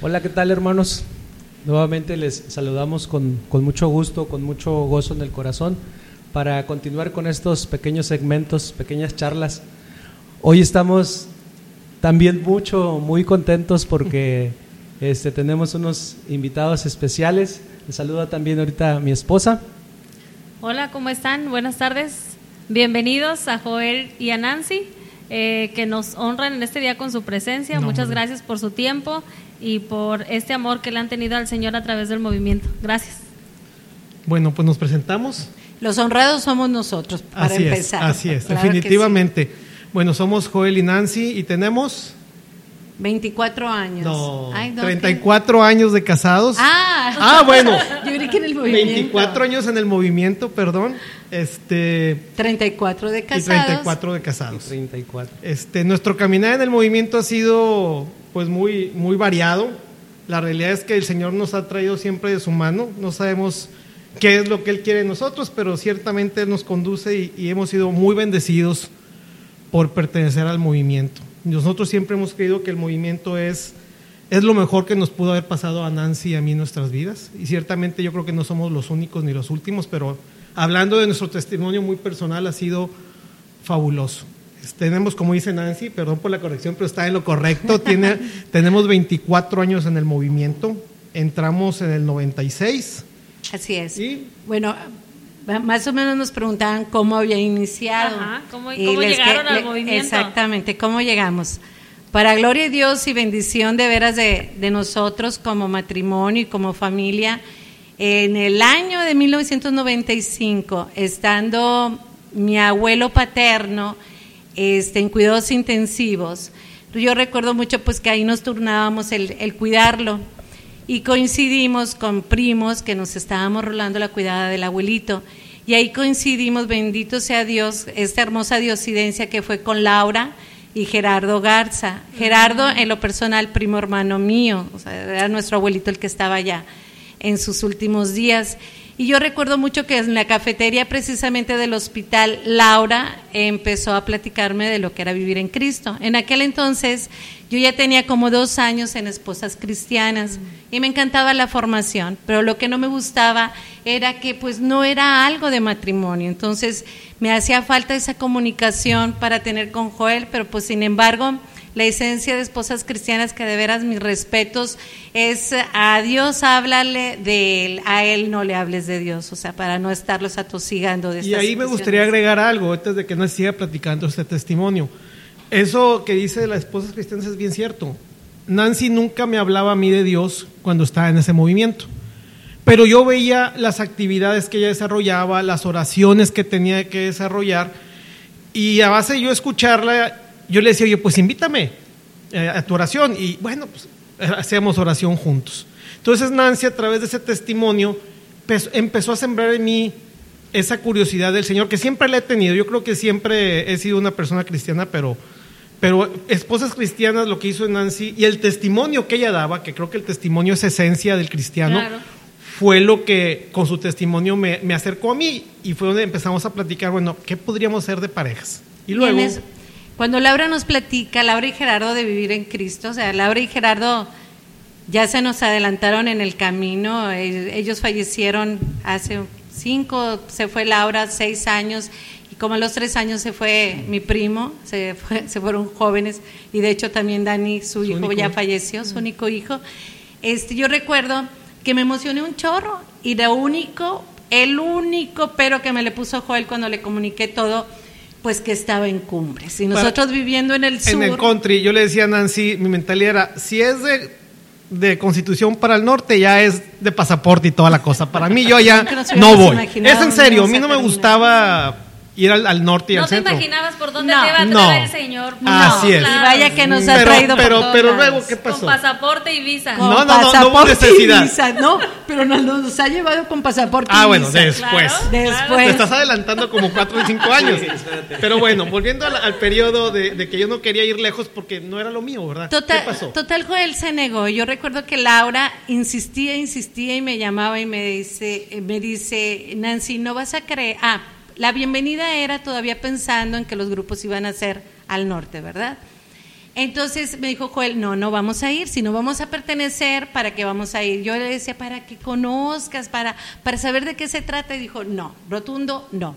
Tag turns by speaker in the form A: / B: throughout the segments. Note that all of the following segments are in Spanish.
A: Hola, ¿qué tal hermanos? Nuevamente les saludamos con, con, mucho gusto, con mucho gozo en el corazón para continuar con estos pequeños segmentos, pequeñas charlas. Hoy estamos también mucho, muy contentos porque este, tenemos unos invitados especiales. Les saluda también ahorita mi esposa.
B: Hola, ¿cómo están? Buenas tardes. Bienvenidos a Joel y a Nancy, eh, que nos honran en este día con su presencia.
C: No,
B: Muchas gracias por su tiempo y por este amor que le han tenido al Señor a través del movimiento. Gracias.
C: Bueno, pues nos presentamos.
D: Los honrados somos nosotros, para
C: así
D: empezar.
C: es, así es,
D: Claro
C: definitivamente. Bueno, somos Joel y Nancy y tenemos
D: sí. 24 años.
C: no,
D: Ay, no,
C: 34 años de casados.
D: Ah,
C: Ah, bueno.
D: Yo creí que en el movimiento.
C: 24 años en el movimiento, perdón. Este
D: 34 de
C: y
D: casados.
C: 34 de casados.
A: 34.
C: Este, nuestro caminar en el movimiento ha sido pues muy, muy variado. La realidad es que el Señor nos ha traído siempre de su mano. No sabemos qué es lo que Él quiere de nosotros, pero ciertamente Él nos conduce y, hemos sido muy bendecidos por pertenecer al movimiento. Nosotros siempre hemos creído que el movimiento es, es lo mejor que nos pudo haber pasado a Nancy y a mí en nuestras vidas. Y ciertamente yo creo que no somos los únicos ni los últimos, pero hablando de nuestro testimonio muy personal ha sido fabuloso. Tenemos, como dice Nancy, perdón por la corrección, pero está en lo correcto. Tiene, tenemos 24 años en el movimiento. Entramos en el 96.
D: Así es.
C: Y
D: Bueno, más o menos nos preguntaban cómo había iniciado.
B: Ajá, ¿cómo-
D: Y
B: cómo
D: les
B: llegaron
D: que-
B: al
D: le-
B: movimiento?
D: Exactamente, ¿cómo llegamos? Para gloria de Dios y bendición de veras de, de nosotros como matrimonio y como familia, en el año de 1995, estando mi abuelo paterno este, en cuidados intensivos, yo recuerdo mucho pues que ahí nos turnábamos el, el cuidarlo y coincidimos con primos que nos estábamos rolando la cuidada del abuelito. Y ahí coincidimos, bendito sea Dios, esta hermosa diosidencia que fue con Laura y Gerardo Garza. Gerardo, en lo personal, primo hermano mío, o sea, era nuestro abuelito el que estaba allá en sus últimos días. Y yo recuerdo mucho que en la cafetería precisamente del hospital, Laura empezó a platicarme de lo que era vivir en Cristo. En aquel entonces yo ya tenía como dos años en Esposas Cristianas y me encantaba la formación, pero lo que no me gustaba era que pues no era algo de matrimonio. Entonces me hacía falta esa comunicación para tener con Joel, pero pues sin embargo la esencia de esposas cristianas que de veras mis respetos es a Dios háblale de él, a él no le hables de Dios, o sea, para no estarlos atosigando de
C: Y ahí me gustaría agregar algo antes de que nos siga platicando este testimonio. Eso que dice de las esposas cristianas es bien cierto. Nancy nunca me hablaba a mí de Dios cuando estaba en ese movimiento. Pero yo veía las actividades que ella desarrollaba, las oraciones que tenía que desarrollar, y a base de yo escucharla, yo le decía, oye, pues invítame eh, a tu oración. Y bueno, pues eh, hacíamos oración juntos. Entonces Nancy, a través de ese testimonio, empezó- a sembrar en mí esa curiosidad del Señor, que siempre la he tenido. Yo creo que siempre he sido una persona cristiana, pero, pero esposas cristianas, lo que hizo Nancy, y el testimonio que ella daba, que creo que el testimonio es esencia del cristiano,
B: Claro.
C: fue lo que con su testimonio me, me acercó a mí y fue donde empezamos a platicar, bueno, ¿qué podríamos hacer de parejas? Y luego...
D: cuando Laura nos platica, Laura y Gerardo de vivir en Cristo, o sea, Laura y Gerardo ya se nos adelantaron en el camino, ellos fallecieron hace cinco, se fue Laura, seis años, y como a los tres años se fue mi primo, se, fue- se fueron jóvenes, y de hecho también Dani, su, hijo,
C: único
D: ya falleció, su único hijo. Este, yo recuerdo que me emocioné un chorro, y lo único, el único pero que me le puso Joel cuando le comuniqué todo, pues que estaba en cumbres. Y
C: Para-
D: nosotros viviendo en el sur.
C: En el country, yo le decía a Nancy, mi mentalidad era, si es de, de constitución para el norte, ya es de pasaporte y toda la cosa. Para mí yo ya no voy. Es en serio, a mí no me
D: terminar.
C: gustaba ir al, al norte y
B: No
C: al
B: te
C: centro.
B: imaginabas por dónde
D: No,
B: te iba a
C: no.
B: traer el Señor.
C: Así es.
D: Y vaya que nos ha
C: Pero-
D: traído por
C: pero,
D: todos
C: pero luego, ¿qué pasó?
B: Con pasaporte y visa.
C: No, no, no, no hubo
D: pasaporte y
C: necesidad.
D: visa, no, pero nos, nos ha llevado con pasaporte
C: Ah,
D: y
C: bueno,
D: visa.
C: después.
B: Claro,
D: Después.
C: Te estás adelantando como cuatro o cinco años. Pero bueno, volviendo al, al periodo de, de que yo no quería ir lejos porque no era lo mío, ¿verdad?
D: Total,
C: ¿Qué pasó?
D: total, Joel se negó. Yo recuerdo que Laura insistía, insistía y me llamaba y me dice, me dice, Nancy, no vas a creer. Ah, la bienvenida era todavía pensando en que los grupos iban a ser al norte, ¿verdad? Entonces me dijo Joel, no, no vamos a ir, si no vamos a pertenecer, ¿para qué vamos a ir? Yo le decía, para que conozcas, para, para saber de qué se trata. Y dijo, no, rotundo, no.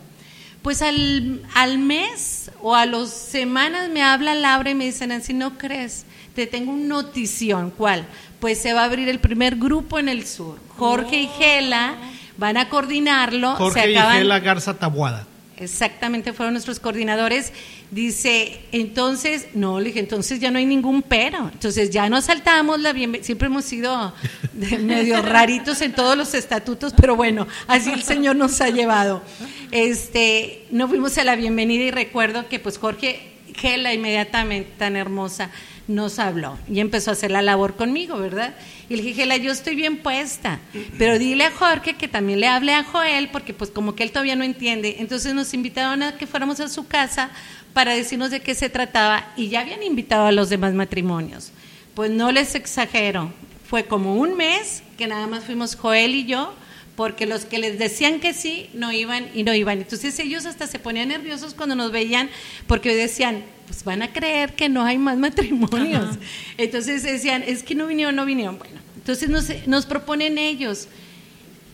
D: Pues al, al mes o a las semanas me habla Laura y me dice, Nancy, ¿no crees? Te tengo una notición. ¿Cuál? Pues se va a abrir el primer grupo en el sur. Jorge y Gela van a coordinarlo.
C: Jorge
D: se
C: y
D: acaban,
C: Gela Garza Tabuada.
D: Exactamente, fueron nuestros coordinadores. Dice, entonces, no, le dije, entonces ya no hay ningún pero. Entonces ya nos saltamos la bienvenida. Siempre hemos sido medio raritos en todos los estatutos, pero bueno, así el Señor nos ha llevado. Este, no fuimos a la bienvenida y recuerdo que pues Jorge Gela inmediatamente, tan hermosa, nos habló y empezó a hacer la labor conmigo, ¿verdad? Y le dije, Gela, yo estoy bien puesta, pero dile a Jorge que también le hable a Joel, porque pues como que él todavía no entiende. Entonces nos invitaron a que fuéramos a su casa para decirnos de qué se trataba y ya habían invitado a los demás matrimonios. Pues no les exagero, fue como un mes que nada más fuimos Joel y yo, porque los que les decían que sí no iban y no iban. Entonces ellos hasta se ponían nerviosos cuando nos veían porque decían, pues van a creer que no hay más matrimonios. Entonces decían, es que no vinieron, no vinieron. Bueno, entonces nos, nos proponen ellos.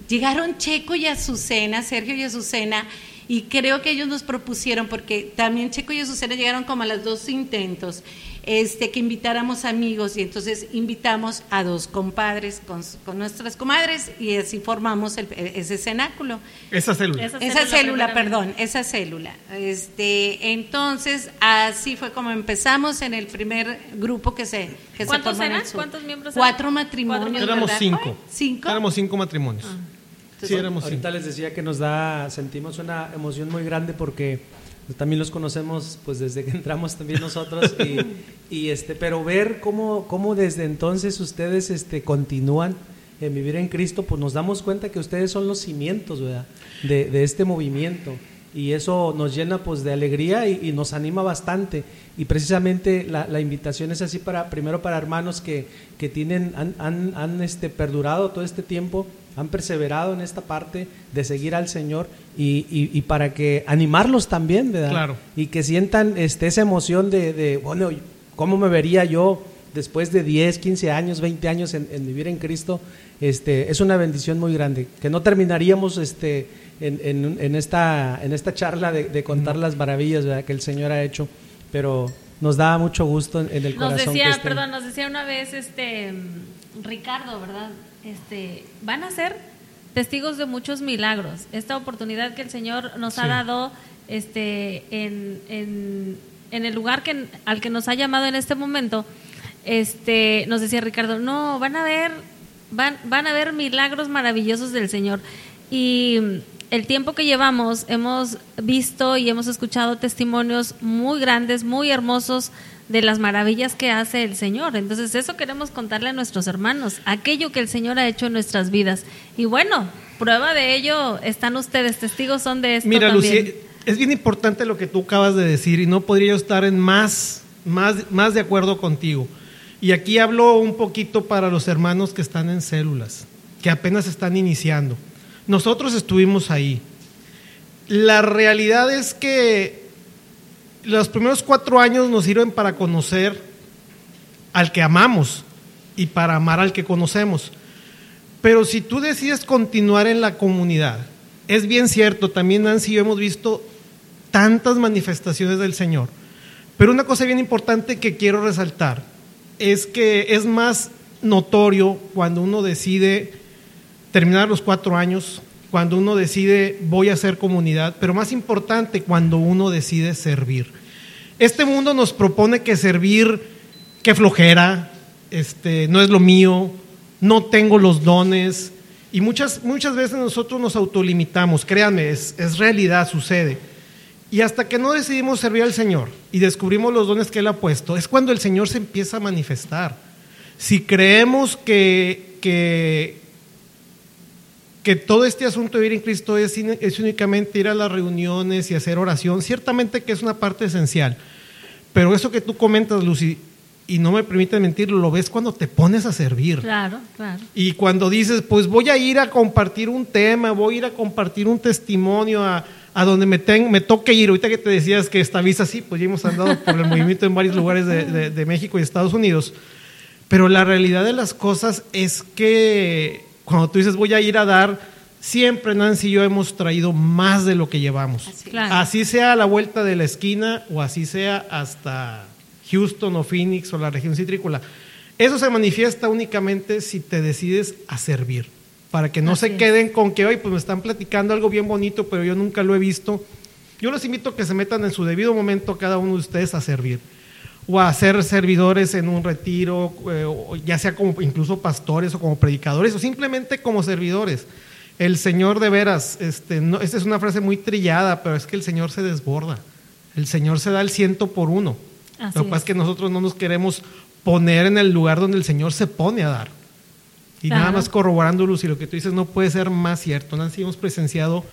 D: Llegaron Checo y Azucena, Sergio y Azucena, y creo que ellos nos propusieron, porque también Checo y Azucena llegaron como a los dos intentos, este, que invitáramos amigos, y entonces invitamos a dos compadres con, con nuestras comadres, y así formamos el- ese cenáculo.
C: Esa célula.
B: Esa
D: Esa célula, perdón, esa célula. Este, entonces, así fue como empezamos en el primer grupo que se que se
B: ¿Cuántos
D: formó en.
B: ¿Cuántos miembros
D: Cuatro
B: eran?
D: matrimonios.
B: Cuatro
C: Éramos
D: ¿verdad?
C: cinco.
D: Cinco.
C: Éramos cinco matrimonios. Sí, éramos
A: Ahorita
C: cinco.
A: les decía que nos da, sentimos una emoción muy grande porque también los conocemos pues desde que entramos también nosotros y, y, este, pero ver cómo, cómo desde entonces ustedes este, continúan en vivir en Cristo, pues nos damos cuenta que ustedes son los cimientos, ¿verdad? De, de este movimiento y eso nos llena pues de alegría y, nos anima bastante y precisamente la, la invitación es así para primero para hermanos que, que tienen han, han, han, este perdurado todo este tiempo han perseverado en esta parte de seguir al Señor y, y- y para que animarlos también ¿verdad?
C: Claro.
A: y que sientan este esa emoción de, de, bueno cómo me vería yo después de 10, 15 años, 20 años en, en vivir en Cristo, este, es una bendición muy grande, que no terminaríamos este, en, en- en esta, en esta charla de, de contar las maravillas ¿verdad? que el Señor ha hecho, pero nos da mucho gusto en, en el
B: Nos
A: corazón.
B: decía,
A: que estén-
B: perdón, nos decía una vez este Ricardo, ¿verdad? Este, van a ser testigos de muchos milagros. Esta oportunidad que el Señor nos ha dado este en, en, en el lugar que al que nos ha llamado en este momento, este nos decía Ricardo, no, van a ver van van a ver milagros maravillosos del Señor. Y el tiempo que llevamos hemos visto y hemos escuchado testimonios muy grandes, muy hermosos de las maravillas que hace el Señor. Entonces eso queremos contarle a nuestros hermanos, aquello que el Señor ha hecho en nuestras vidas. Y bueno, prueba de ello están ustedes, testigos son de esto
C: Mira,
B: también.
C: Lucy, es bien importante lo que tú acabas de decir y no podría yo estar en más, más, más de acuerdo contigo. Y aquí hablo un poquito para los hermanos que están en células, que apenas están iniciando. Nosotros estuvimos ahí. La realidad es que los primeros cuatro años nos sirven para conocer al que amamos y para amar al que conocemos. Pero si tú decides continuar en la comunidad, es bien cierto, también Nancy y yo hemos visto tantas manifestaciones del Señor. Pero una cosa bien importante que quiero resaltar es que es más notorio cuando uno decide terminar los cuatro años, cuando uno decide voy a hacer comunidad, pero más importante cuando uno decide servir. Este mundo nos propone que servir, que flojera, este, no es lo mío, no tengo los dones, y muchas, muchas veces nosotros nos autolimitamos, créanme, es, es realidad, sucede. Y hasta que no decidimos servir al Señor y descubrimos los dones que Él ha puesto, es cuando el Señor se empieza a manifestar. Si creemos que, que, que todo este asunto de vivir en Cristo es, es únicamente ir a las reuniones y hacer oración, ciertamente que es una parte esencial. Pero eso que tú comentas, Lucy, y no me permite mentir, lo ves cuando te pones a servir.
B: Claro, claro.
C: Y cuando dices, pues voy a ir a compartir un tema, voy a ir a compartir un testimonio, a, a donde me, ten, me toque ir. Ahorita que te decías que esta visa sí, pues ya hemos andado por el movimiento en varios lugares de, de, de México y Estados Unidos. Pero la realidad de las cosas es que cuando tú dices voy a ir a dar, siempre Nancy y yo hemos traído más de lo que llevamos.
D: Así.
B: Claro.
C: Así sea a la vuelta de la esquina o así sea hasta Houston o Phoenix o la región citrícola. Eso se manifiesta únicamente si te decides a servir, para que no
B: Así
C: se queden con que hoy pues me están platicando algo bien bonito, pero yo nunca lo he visto. Yo los invito a que se metan en su debido momento cada uno de ustedes a servir o a ser servidores en un retiro, eh, ya sea como incluso pastores o como predicadores o simplemente como servidores. El Señor de veras, este, no, esta es una frase muy trillada, pero es que el Señor se desborda. El Señor se da el ciento por uno.
B: Así
C: Lo que pasa
B: es.
C: que nosotros no nos queremos poner en el lugar donde el Señor se pone a dar. Y nada más corroborando, Lucy, lo que tú dices no puede ser más cierto. Nancy, hemos presenciado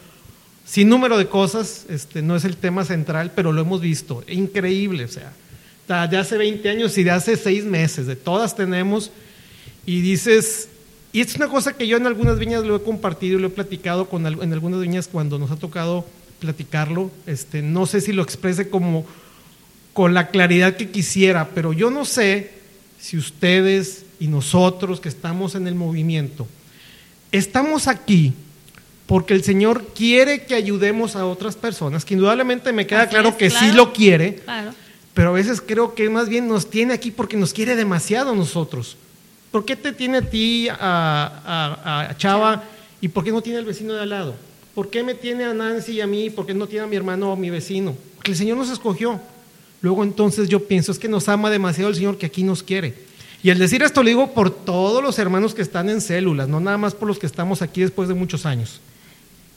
C: sin número de cosas, este, no es el tema central, pero lo hemos visto. Increíble, o sea, de hace 20 años y de hace 6 meses, de todas tenemos, y dices, y es una cosa que yo en algunas viñas lo he compartido y lo he platicado con, en algunas viñas cuando nos ha tocado platicarlo, este, no sé si lo exprese como con la claridad que quisiera, pero yo no sé si ustedes y nosotros que estamos en el movimiento, estamos aquí porque el Señor quiere que ayudemos a otras personas, que indudablemente me queda
B: Así
C: claro
B: es,
C: que sí
B: claro.
C: lo quiere,
B: Claro.
C: Pero a veces creo que más bien nos tiene aquí porque nos quiere demasiado a nosotros. ¿Por qué te tiene a ti, a, Chava, y por qué no tiene al vecino de al lado? ¿Por qué me tiene a Nancy y a mí? ¿Por qué no tiene a mi hermano o a mi vecino? Porque el Señor nos escogió. Luego entonces yo pienso, es que nos ama demasiado el Señor que aquí nos quiere. Y al decir esto lo digo por todos los hermanos que están en células, no nada más por los que estamos aquí después de muchos años.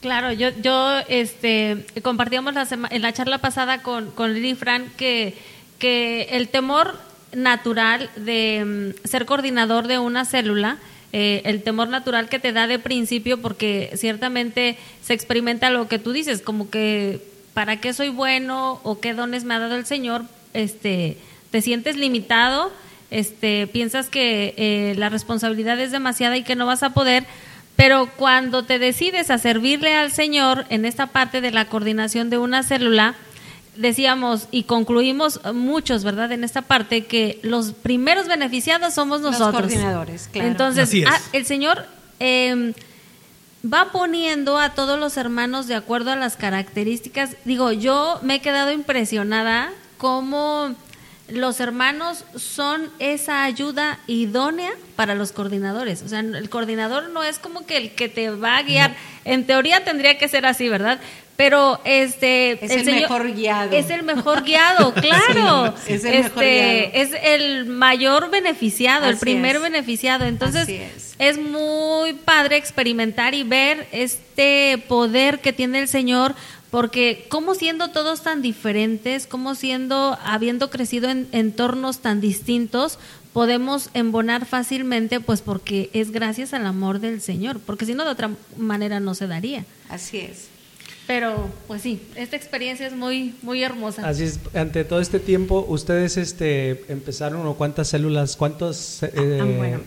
B: Claro, yo, yo este, compartíamos la en la charla pasada con, con Lili Fran que, que el temor natural de mm, ser coordinador de una célula, eh, el temor natural que te da de principio, porque ciertamente se experimenta lo que tú dices, como que para qué soy bueno o qué dones me ha dado el Señor, este, te sientes limitado, este, piensas que eh, la responsabilidad es demasiada y que no vas a poder, pero cuando te decides a servirle al Señor en esta parte de la coordinación de una célula, decíamos y concluimos muchos, ¿verdad? En esta parte que los primeros beneficiados somos
D: Los
B: nosotros.
D: coordinadores, claro.
B: Entonces, ah, el Señor eh, va poniendo a todos los hermanos de acuerdo a las características. Digo, yo me he quedado impresionada cómo los hermanos son esa ayuda idónea para los coordinadores. O sea, el coordinador no es como que el que te va a guiar. En teoría tendría que ser así, ¿verdad? Pero este
D: Es el mejor guiado.
B: Es el mejor guiado, claro.
D: Sí, es el mejor
B: Este,
D: guiado.
B: es el mayor beneficiado, el primer
D: es.
B: beneficiado. Entonces,
D: es.
B: es muy padre experimentar y ver este poder que tiene el Señor, porque como siendo todos tan diferentes, como siendo, habiendo crecido en entornos tan distintos, podemos embonar fácilmente, pues porque es gracias al amor del Señor, porque si no de otra manera no se daría.
D: Así es.
B: Pero, pues sí, esta experiencia es muy, muy hermosa.
A: Así es, ante todo este tiempo, ustedes este, empezaron o cuántas células, cuántos... eh,
D: Ah, bueno.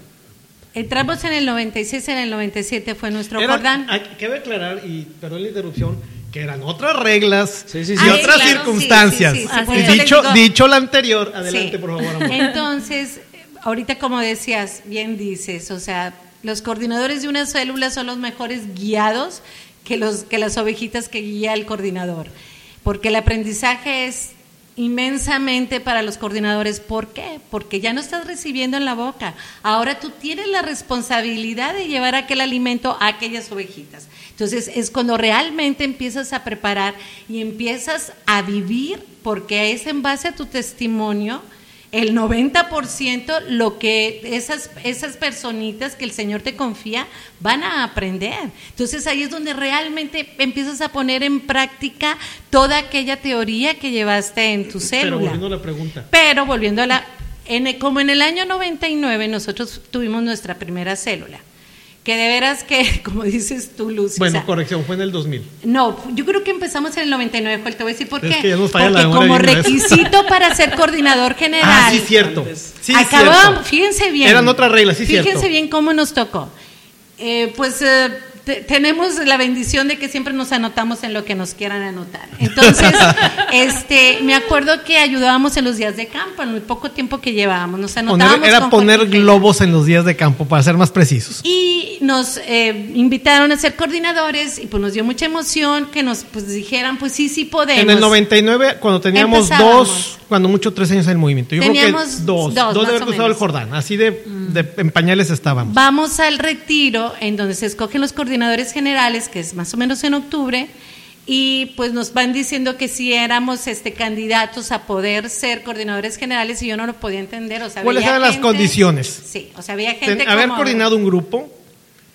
D: Entramos en el 96, en el 97 fue nuestro
C: Era-
D: Jordán.
C: hay- Cabe aclarar, y perdón la interrupción, que eran otras reglas
A: Sí, sí,
C: y.
D: Ah,
C: otras
D: claro,
C: circunstancias. dicho, dicho lo anterior, adelante
D: Sí.
C: por favor. amor.
D: Entonces, ahorita como decías, bien dices, o sea, los coordinadores de una célula son los mejores guiados que, los, que las ovejitas que guía el coordinador, porque el aprendizaje es inmensamente para los coordinadores. ¿Por qué? Porque ya no estás recibiendo en la boca. Ahora tú tienes la responsabilidad de llevar aquel alimento a aquellas ovejitas. Entonces es cuando realmente empiezas a preparar y empiezas a vivir, porque es en base a tu testimonio el 90% lo que esas, esas personitas que el Señor te confía van a aprender. Entonces ahí es donde realmente empiezas a poner en práctica toda aquella teoría que llevaste en tu
C: Pero
D: célula.
C: volviendo a la pregunta.
D: Pero volviendo a la... En el- como en el año 99 nosotros tuvimos nuestra primera célula, que de veras que, como dices tú, Lucy, o
C: Bueno,
D: sea,
C: corrección, fue en el 2000.
D: no, yo creo que empezamos en el 99, Joel, te voy a decir por
C: Es
D: qué.
C: que ya nos falla
D: Porque como requisito para ser coordinador general,
C: Ah, sí, cierto. Sí,
D: acabábamos,
C: cierto.
D: fíjense bien.
C: Eran otras reglas, sí,
D: Fíjense
C: cierto.
D: bien cómo nos tocó. Eh, pues eh, te- tenemos la bendición de que siempre nos anotamos en lo que nos quieran anotar. Entonces, este, me acuerdo que ayudábamos en los días de campo, en el poco tiempo que llevábamos. Nos
C: Poner-
D: anotábamos
C: era poner globos en los días de campo, para ser más precisos.
D: Y nos eh, invitaron a ser coordinadores y pues nos dio mucha emoción que nos pues dijeran, pues sí, sí podemos.
C: En el 99, cuando teníamos dos, cuando mucho tres años en el movimiento. Yo creo
D: Teníamos
C: que dos,
D: dos,
C: dos, de haber cruzado el.
D: Mm.
C: Jordán. Así de, de en pañales estábamos.
D: Vamos al retiro en donde se escogen los coordinadores generales, que es más o menos en octubre, y pues nos van diciendo que si éramos este candidatos a poder ser coordinadores generales y yo no lo podía entender, o sea,
C: ¿Cuáles eran las
D: gente-
C: condiciones?
D: Sí, o sea, había
C: Ten-
D: gente
C: haber
D: como-
C: coordinado un grupo,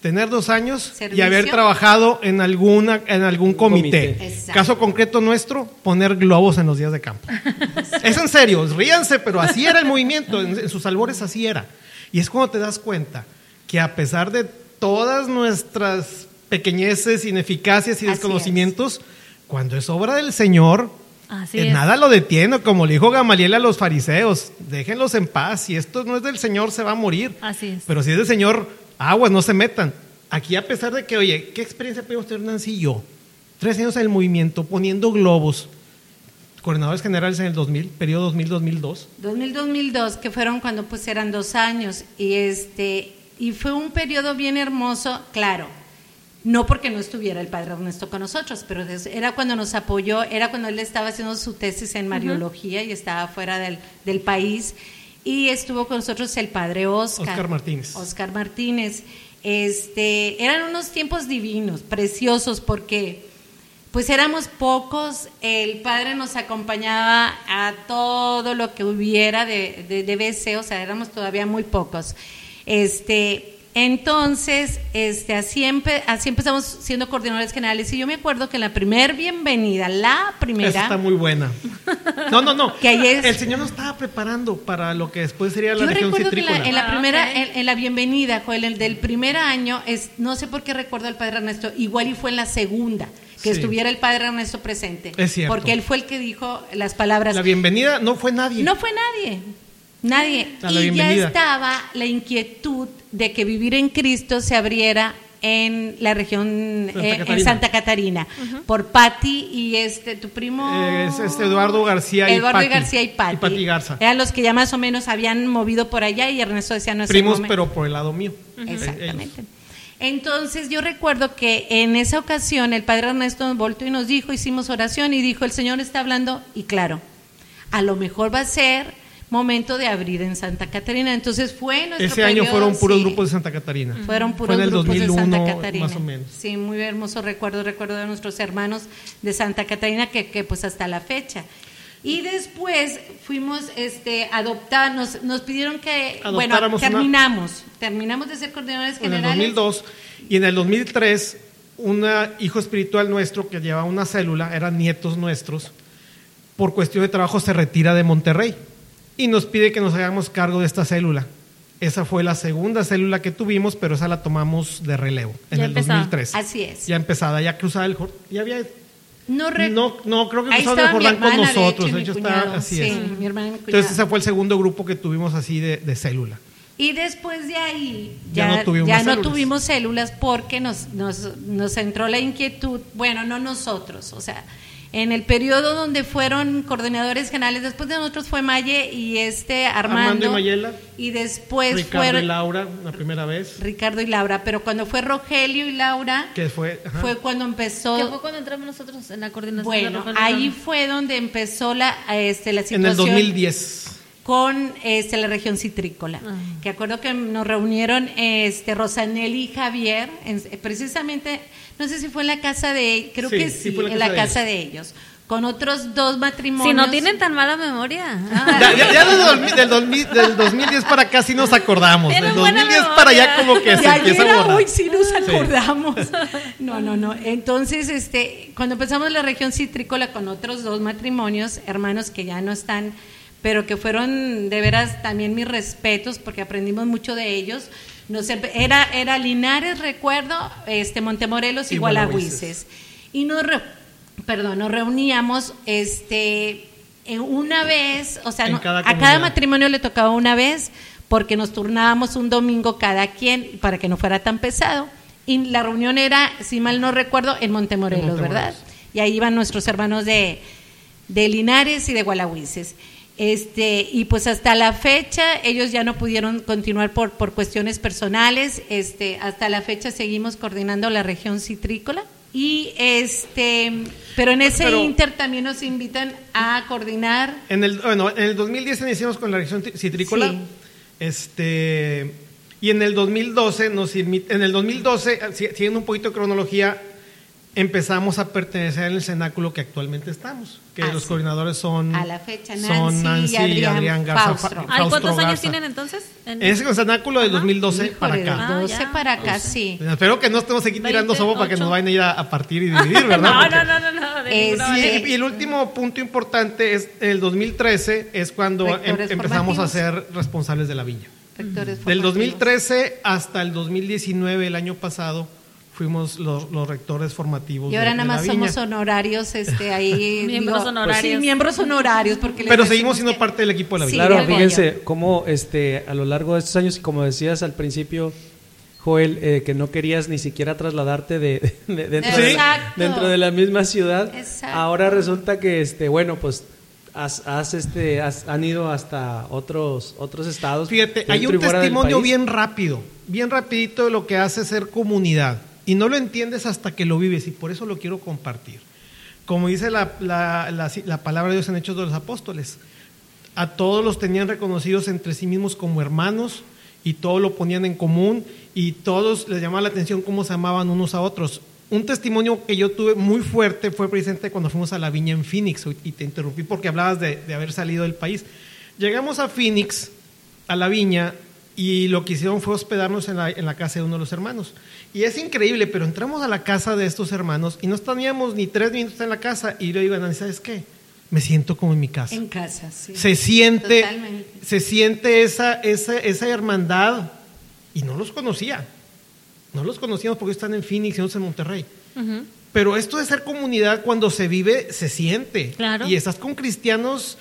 C: tener dos años y
D: Servicio.
C: haber trabajado en alguna en algún comité.
A: Comité.
C: Caso concreto nuestro, poner globos en los días de campo. es en serio, ríanse, pero así era el movimiento, en, en sus albores así era. Y es cuando te das cuenta que a pesar de todas nuestras pequeñeces, ineficacias y desconocimientos, cuando es obra del Señor,
B: Así es.
C: nada lo detiene, como le dijo Gamaliel a los fariseos, déjenlos en paz, si esto no es del Señor se va a morir.
B: Así es.
C: Pero si es del Señor, aguas, no se metan. Aquí a pesar de que, oye, ¿qué experiencia podemos tener Nancy y yo? Tres años en el movimiento, poniendo globos, coordinadores generales en el 2000, periodo 2000-2002.
D: 2000-2002, que fueron cuando pues eran dos años, y este y fue un periodo bien hermoso, claro, no porque no estuviera el padre Ernesto con nosotros, pero era cuando nos apoyó, era cuando él estaba haciendo su tesis en Mariología y estaba fuera del, del país, y estuvo con nosotros el padre Oscar.
C: Oscar Martínez.
D: Oscar Martínez. Este, eran unos tiempos divinos, preciosos, porque pues éramos pocos, el padre nos acompañaba a todo lo que hubiera de, de, de BC, o sea, éramos todavía muy pocos. Este, entonces, este, así, empe- así empezamos siendo coordinadores generales. Y yo me acuerdo que en la primer bienvenida, la
C: Esa
D: primera,
C: está muy buena. No, no, no.
D: Que ahí es-
C: El Señor nos estaba preparando para lo que después sería la
D: Yo
C: región
D: recuerdo que
C: citrícola.
D: la- en la
B: Ah,
D: primera, en, en la bienvenida, Joel, el del primer año, es, no sé por qué recuerdo al padre Ernesto, igual y fue en la segunda, que
C: Sí.
D: estuviera el padre Ernesto presente.
C: Es cierto.
D: Porque él fue el que dijo las palabras.
C: La bienvenida no fue nadie.
D: No fue nadie, nadie. Y ya estaba la inquietud de que vivir en Cristo se abriera en la región
C: Santa
D: eh, en
C: Catarina.
D: Santa Catarina por Patti y este tu primo
C: Eh, es este Eduardo García y
D: Eduardo
C: Pati.
D: García y Patti.
C: Y Pati Garza.
D: Eran los que ya más o menos habían movido por allá y Ernesto decía no es el
C: Primos, pero por el lado mío.
D: Exactamente. Entonces yo recuerdo que en esa ocasión el padre Ernesto nos volteó y nos dijo, hicimos oración y dijo, el Señor está hablando y claro, a lo mejor va a ser momento de abrir en Santa Catarina. Entonces fue nuestro
C: Ese año
D: periodo,
C: fueron puros
D: sí.
C: grupos de Santa Catarina.
D: Fueron puros
C: Fue en el
D: grupos
C: 2001,
D: de Santa Catarina.
C: más o menos.
D: Sí, muy hermoso recuerdo, recuerdo de nuestros hermanos de Santa Catarina que, que pues hasta la fecha. Y después fuimos este adoptar, nos, nos pidieron que bueno,
C: una-
D: terminamos, terminamos de ser coordinadores
C: En el
D: generales.
C: 2002 y en el 2003 un hijo espiritual nuestro que llevaba una célula, eran nietos nuestros, por cuestión de trabajo se retira de Monterrey y nos pide que nos hagamos cargo de esta célula. Esa fue la segunda célula que tuvimos, pero esa la tomamos de relevo en
B: Ya
C: el
B: empezada.
C: 2003.
D: Así es.
C: Ya empezada, ya cruzada el Jordán. Ya había
D: No,
C: no, no, creo que
D: Ahí
C: cruzado el Jordán con
D: hermana, de
C: nosotros.
D: hecho,
C: De hecho, está así
D: Sí,
C: es.
D: mi hermana mi
C: Entonces, ese fue el segundo grupo que tuvimos así de, de célula.
D: Y después de ahí
C: Ya
D: ya,
C: no tuvimos
D: ya no tuvimos células porque nos, nos, nos entró la inquietud, bueno, no nosotros, o sea, en el periodo donde fueron coordinadores generales, después de nosotros fue Maye y este Armando.
C: Armando y Mayela.
D: Y después
C: Ricardo y Laura, la primera vez.
D: Ricardo y Laura, pero cuando fue Rogelio y Laura,
C: Que fue. ajá.
D: fue cuando empezó...
B: ¿Qué fue cuando entramos nosotros en la coordinación?
D: Bueno, ahí fue donde empezó la, este, la
C: en
D: situación
C: el 2010.
D: con este, la región citrícola.
B: Ah.
D: Que acuerdo que nos reunieron este, Rosanelli y Javier, en- precisamente, no sé si fue en la casa de, creo
C: Sí,
D: que
C: sí
D: sí,
C: fue en la
D: en la
C: casa de
D: casa de ellos, con otros dos matrimonios.
B: Si no tienen tan mala memoria.
C: Ya, ya- ya del, 2000 del 2000 del 2010 para acá sí nos acordamos. Del
B: buena
C: 2010 para allá como que
D: de
C: se empieza
D: ayer
C: a
D: a
C: borrar.
D: hoy sí nos acordamos. No, no, no. Entonces, este, cuando empezamos la región citrícola con otros dos matrimonios, hermanos que ya no están, pero que fueron de veras también mis respetos porque aprendimos mucho de ellos. Nos empe- era, era Linares, recuerdo, este, Montemorelos y
C: Y
D: Gualagüises. Y nos, re- perdón, nos reuníamos, este, una vez, o sea, no-
C: cada
D: a cada matrimonio le tocaba una vez porque nos turnábamos un domingo cada quien para que no fuera tan pesado Y la reunión era, si mal no recuerdo, en Montemorelos,
C: En Montemorelos.
D: ¿verdad? Y ahí iban nuestros hermanos de, de Linares y de Gualahuises. Este, y pues hasta la fecha ellos ya no pudieron continuar por, por cuestiones personales. Este, hasta la fecha seguimos coordinando la región citrícola. Y este, pero en ese
C: Pero-
D: inter también nos invitan a coordinar.
C: En el, bueno, en el 2010 iniciamos con la región citrícola.
D: Sí.
C: Este, y en el 2012, nos, en el 2012, eh, si- siguiendo un poquito de cronología, empezamos a pertenecer al cenáculo que actualmente estamos. Que
D: Ah,
C: los
D: sí.
C: coordinadores son,
D: A la fecha,
C: son
D: Nancy y Adrián
C: Garza.
D: Faustro.
B: Ay,
C: Faustro
B: ¿cuántos años
C: Garza.
B: tienen entonces? En-
C: Es el cenáculo del
B: Ajá.
C: 2012
D: Híjole,
C: para acá.
B: Ah,
D: 12
B: ya.
D: para acá, sí.
C: Espero que no estemos aquí tirando
B: 20,
C: sopa para que nos vayan a ir a, a partir y dividir, ¿verdad?
B: no,
C: Porque-
B: no, no, no, no, de
D: sí,
B: manera.
C: Y, y el último punto importante es el 2013 es cuando em-
D: Rectores
C: empezamos a ser responsables de la viña.
D: Rectores
C: Del
D: formativos.
C: 2013 hasta el 2019, el año pasado, fuimos los, los rectores formativos.
D: Y ahora
C: de-
D: nada
C: de
D: más somos honorarios, este, ahí.
B: Miembros
D: digo,
B: honorarios.
D: Sí, miembros honorarios. Porque
C: Pero seguimos siendo
D: que-
C: parte del equipo de la
D: Sí,
C: viña.
A: Claro,
D: de
A: fíjense cómo este, a lo largo de estos años, y como decías al principio, Joel, eh, que no querías ni siquiera trasladarte de, de- dentro, de, dentro de la misma ciudad.
D: Exacto.
A: Ahora resulta que, este, bueno, pues has, has, este, has- han ido hasta otros, otros estados.
C: Fíjate, hay un testimonio bien rápido, bien rapidito de lo que hace ser comunidad. Y no lo entiendes hasta que lo vives y por eso lo quiero compartir. Como dice la, la- la- la palabra de Dios en Hechos de los Apóstoles, a todos los tenían reconocidos entre sí mismos como hermanos y todos lo ponían en común y todos les llamaba la atención cómo se amaban unos a otros. Un testimonio que yo tuve muy fuerte fue precisamente cuando fuimos a la viña en Phoenix y te interrumpí porque hablabas de, de haber salido del país. Llegamos a Phoenix, a la viña, y lo que hicieron fue hospedarnos en la, en la casa de uno de los hermanos. Y es increíble, pero entramos a la casa de estos hermanos y no teníamos ni tres minutos en la casa y le digo a Nani, ¿sabes qué? Me siento como en mi casa
D: En casa, sí.
C: se siente,
D: Totalmente.
C: se siente esa, esa, esa hermandad y no los conocía. No los conocíamos porque están en Phoenix y nosotros en Monterrey. Pero esto de ser comunidad cuando se vive, se siente.
B: Claro.
C: Y estás con cristianos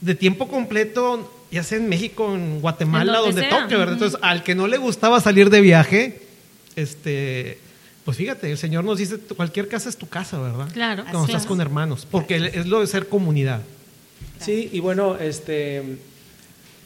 C: de tiempo completo, ya sea en México, en Guatemala,
B: En donde
C: toque, ¿verdad? Entonces, al que no le gustaba salir de viaje, este, pues fíjate, el Señor nos dice, cualquier casa es tu casa, ¿verdad?
B: Claro.
C: Cuando estás
B: es.
C: con hermanos, porque es lo de ser comunidad.
A: Sí, y bueno, este,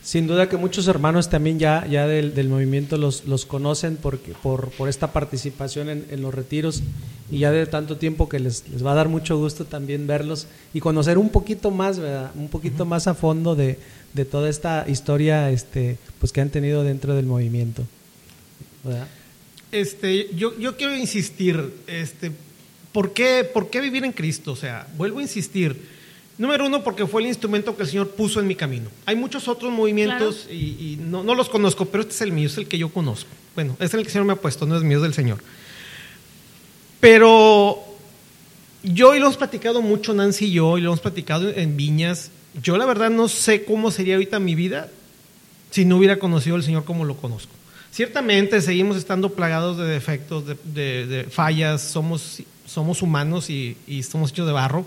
A: sin duda que muchos hermanos también ya, ya del, del movimiento los, los conocen porque, por, por esta participación en, en los retiros y ya de tanto tiempo que les, les va a dar mucho gusto también verlos y conocer un poquito más, ¿verdad? Un poquito más a fondo de, de toda esta historia este, pues que han tenido dentro del movimiento. ¿verdad?
C: Este, yo, yo quiero insistir, este, ¿por qué, ¿por qué vivir en Cristo? O sea, vuelvo a insistir. Número uno, porque fue el instrumento que el Señor puso en mi camino. Hay muchos otros movimientos y, y no, no los conozco, pero este es el mío, es el que yo conozco. Bueno, es el que el Señor me ha puesto, no es mío, es del Señor. Pero yo y lo hemos platicado mucho, Nancy y yo, y lo hemos platicado en Viñas. Yo la verdad no sé cómo sería ahorita mi vida si no hubiera conocido al Señor como lo conozco. Ciertamente seguimos estando plagados de defectos, de, de- de fallas, somos, somos humanos y, y somos hechos de barro,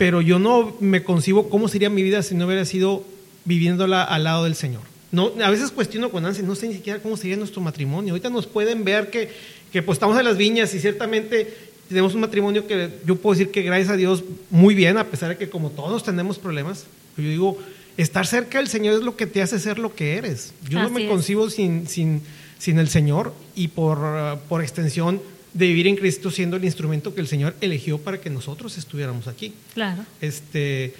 C: pero yo no me concibo cómo sería mi vida si no hubiera sido viviéndola al lado del Señor. No, a veces cuestiono con Nancy, no sé ni siquiera cómo sería nuestro matrimonio. Ahorita nos pueden ver que, que pues estamos en las viñas y ciertamente tenemos un matrimonio que yo puedo decir que gracias a Dios muy bien, a pesar de que como todos tenemos problemas. Yo digo, estar cerca del Señor es lo que te hace ser lo que eres. Yo no me concibo sin, sin, sin el Señor y por, por extensión de vivir en Cristo siendo el instrumento que el Señor eligió para que nosotros estuviéramos aquí.
B: Claro.
C: Este,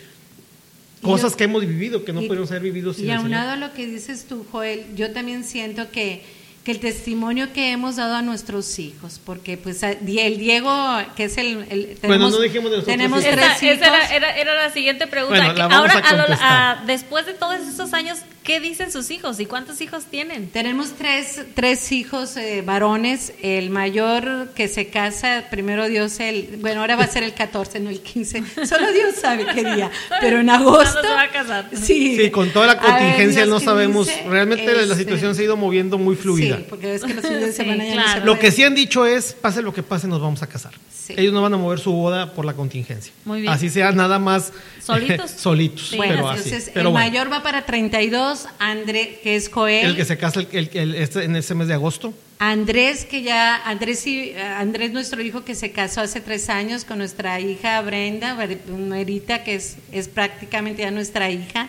C: cosas
D: yo-
C: que hemos vivido que no
D: y-
C: podríamos haber vivido sin
D: Y
C: el Señor.
D: aunado a lo que dices tú, Joel, yo también siento que, que el testimonio que hemos dado a nuestros hijos, porque pues el Diego, que es el... el-
C: Bueno,
D: tenemos,
C: no dijimos de nosotros
D: Tenemos
C: hijos.
D: tres hijos.
B: esa era, era- era la siguiente pregunta.
C: Bueno,
B: que
C: la vamos
B: ahora,
C: a
B: a lo-
C: contestar.
B: a- después de todos esos años, ¿qué dicen sus hijos y cuántos hijos tienen?
D: Tenemos tres, tres hijos eh, varones. El mayor que se casa, primero Dios, el, bueno, ahora va a ser el 14, no el 15. Solo Dios sabe qué día. Pero en agosto.
B: ¿Cuándo se va a casar?
D: Sí,
C: Sí, con toda la
D: ver,
C: contingencia no
D: ¿qué
C: sabemos.
D: dice?
C: Realmente la
D: Este,
C: situación se ha ido moviendo muy fluida.
D: Sí, porque es que los fines de
B: Sí,
D: semana ya no
B: claro.
D: se
C: Lo que sí han dicho es, pase lo que pase, nos vamos a casar.
D: Sí.
C: Ellos no van a mover su boda por la contingencia.
B: Muy bien.
C: Así sea nada más
B: ¿Solitos?
C: solitos.
B: Sí.
D: Bueno,
C: pero así.
D: entonces
C: Pero
D: el
C: bueno.
D: mayor va para 32, hijos, André, que es Joel.
C: El que se casa el, el- el- este- en ese mes de agosto.
D: Andrés, que ya, Andrés, y, Andrés, nuestro hijo que se casó hace tres años con nuestra hija Brenda, Merita, que es, es prácticamente ya nuestra hija.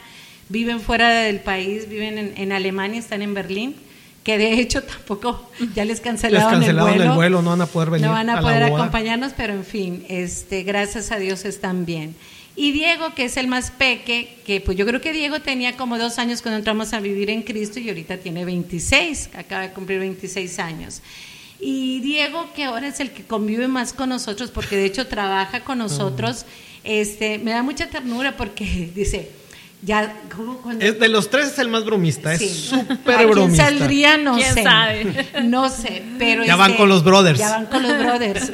D: Viven fuera del país, viven en, en Alemania, están en Berlín, que de hecho tampoco ya les
C: Les
D: cancelaron,
C: cancelaron
D: el, vuelo,
C: el vuelo, no van a poder venir
D: No van a, poder acompañarnos, pero en fin, este, gracias a Dios están bien. Y Diego, que es el más peque, que pues yo creo que Diego tenía como dos años cuando entramos a vivir en Cristo y ahorita tiene 26, acaba de cumplir 26 años. Y Diego, que ahora es el que convive más con nosotros, porque de hecho trabaja con nosotros, este, me da mucha ternura porque dice, ya, ¿cómo cuando-
C: Es, de los tres es el más bromista,
D: Sí.
C: es
D: ¿A
C: súper
D: quién
C: bromista.
D: saldría? No
B: ¿Quién
D: sé.
B: sabe?
D: No sé, pero...
C: Ya van con los brothers.
D: Ya van con los brothers.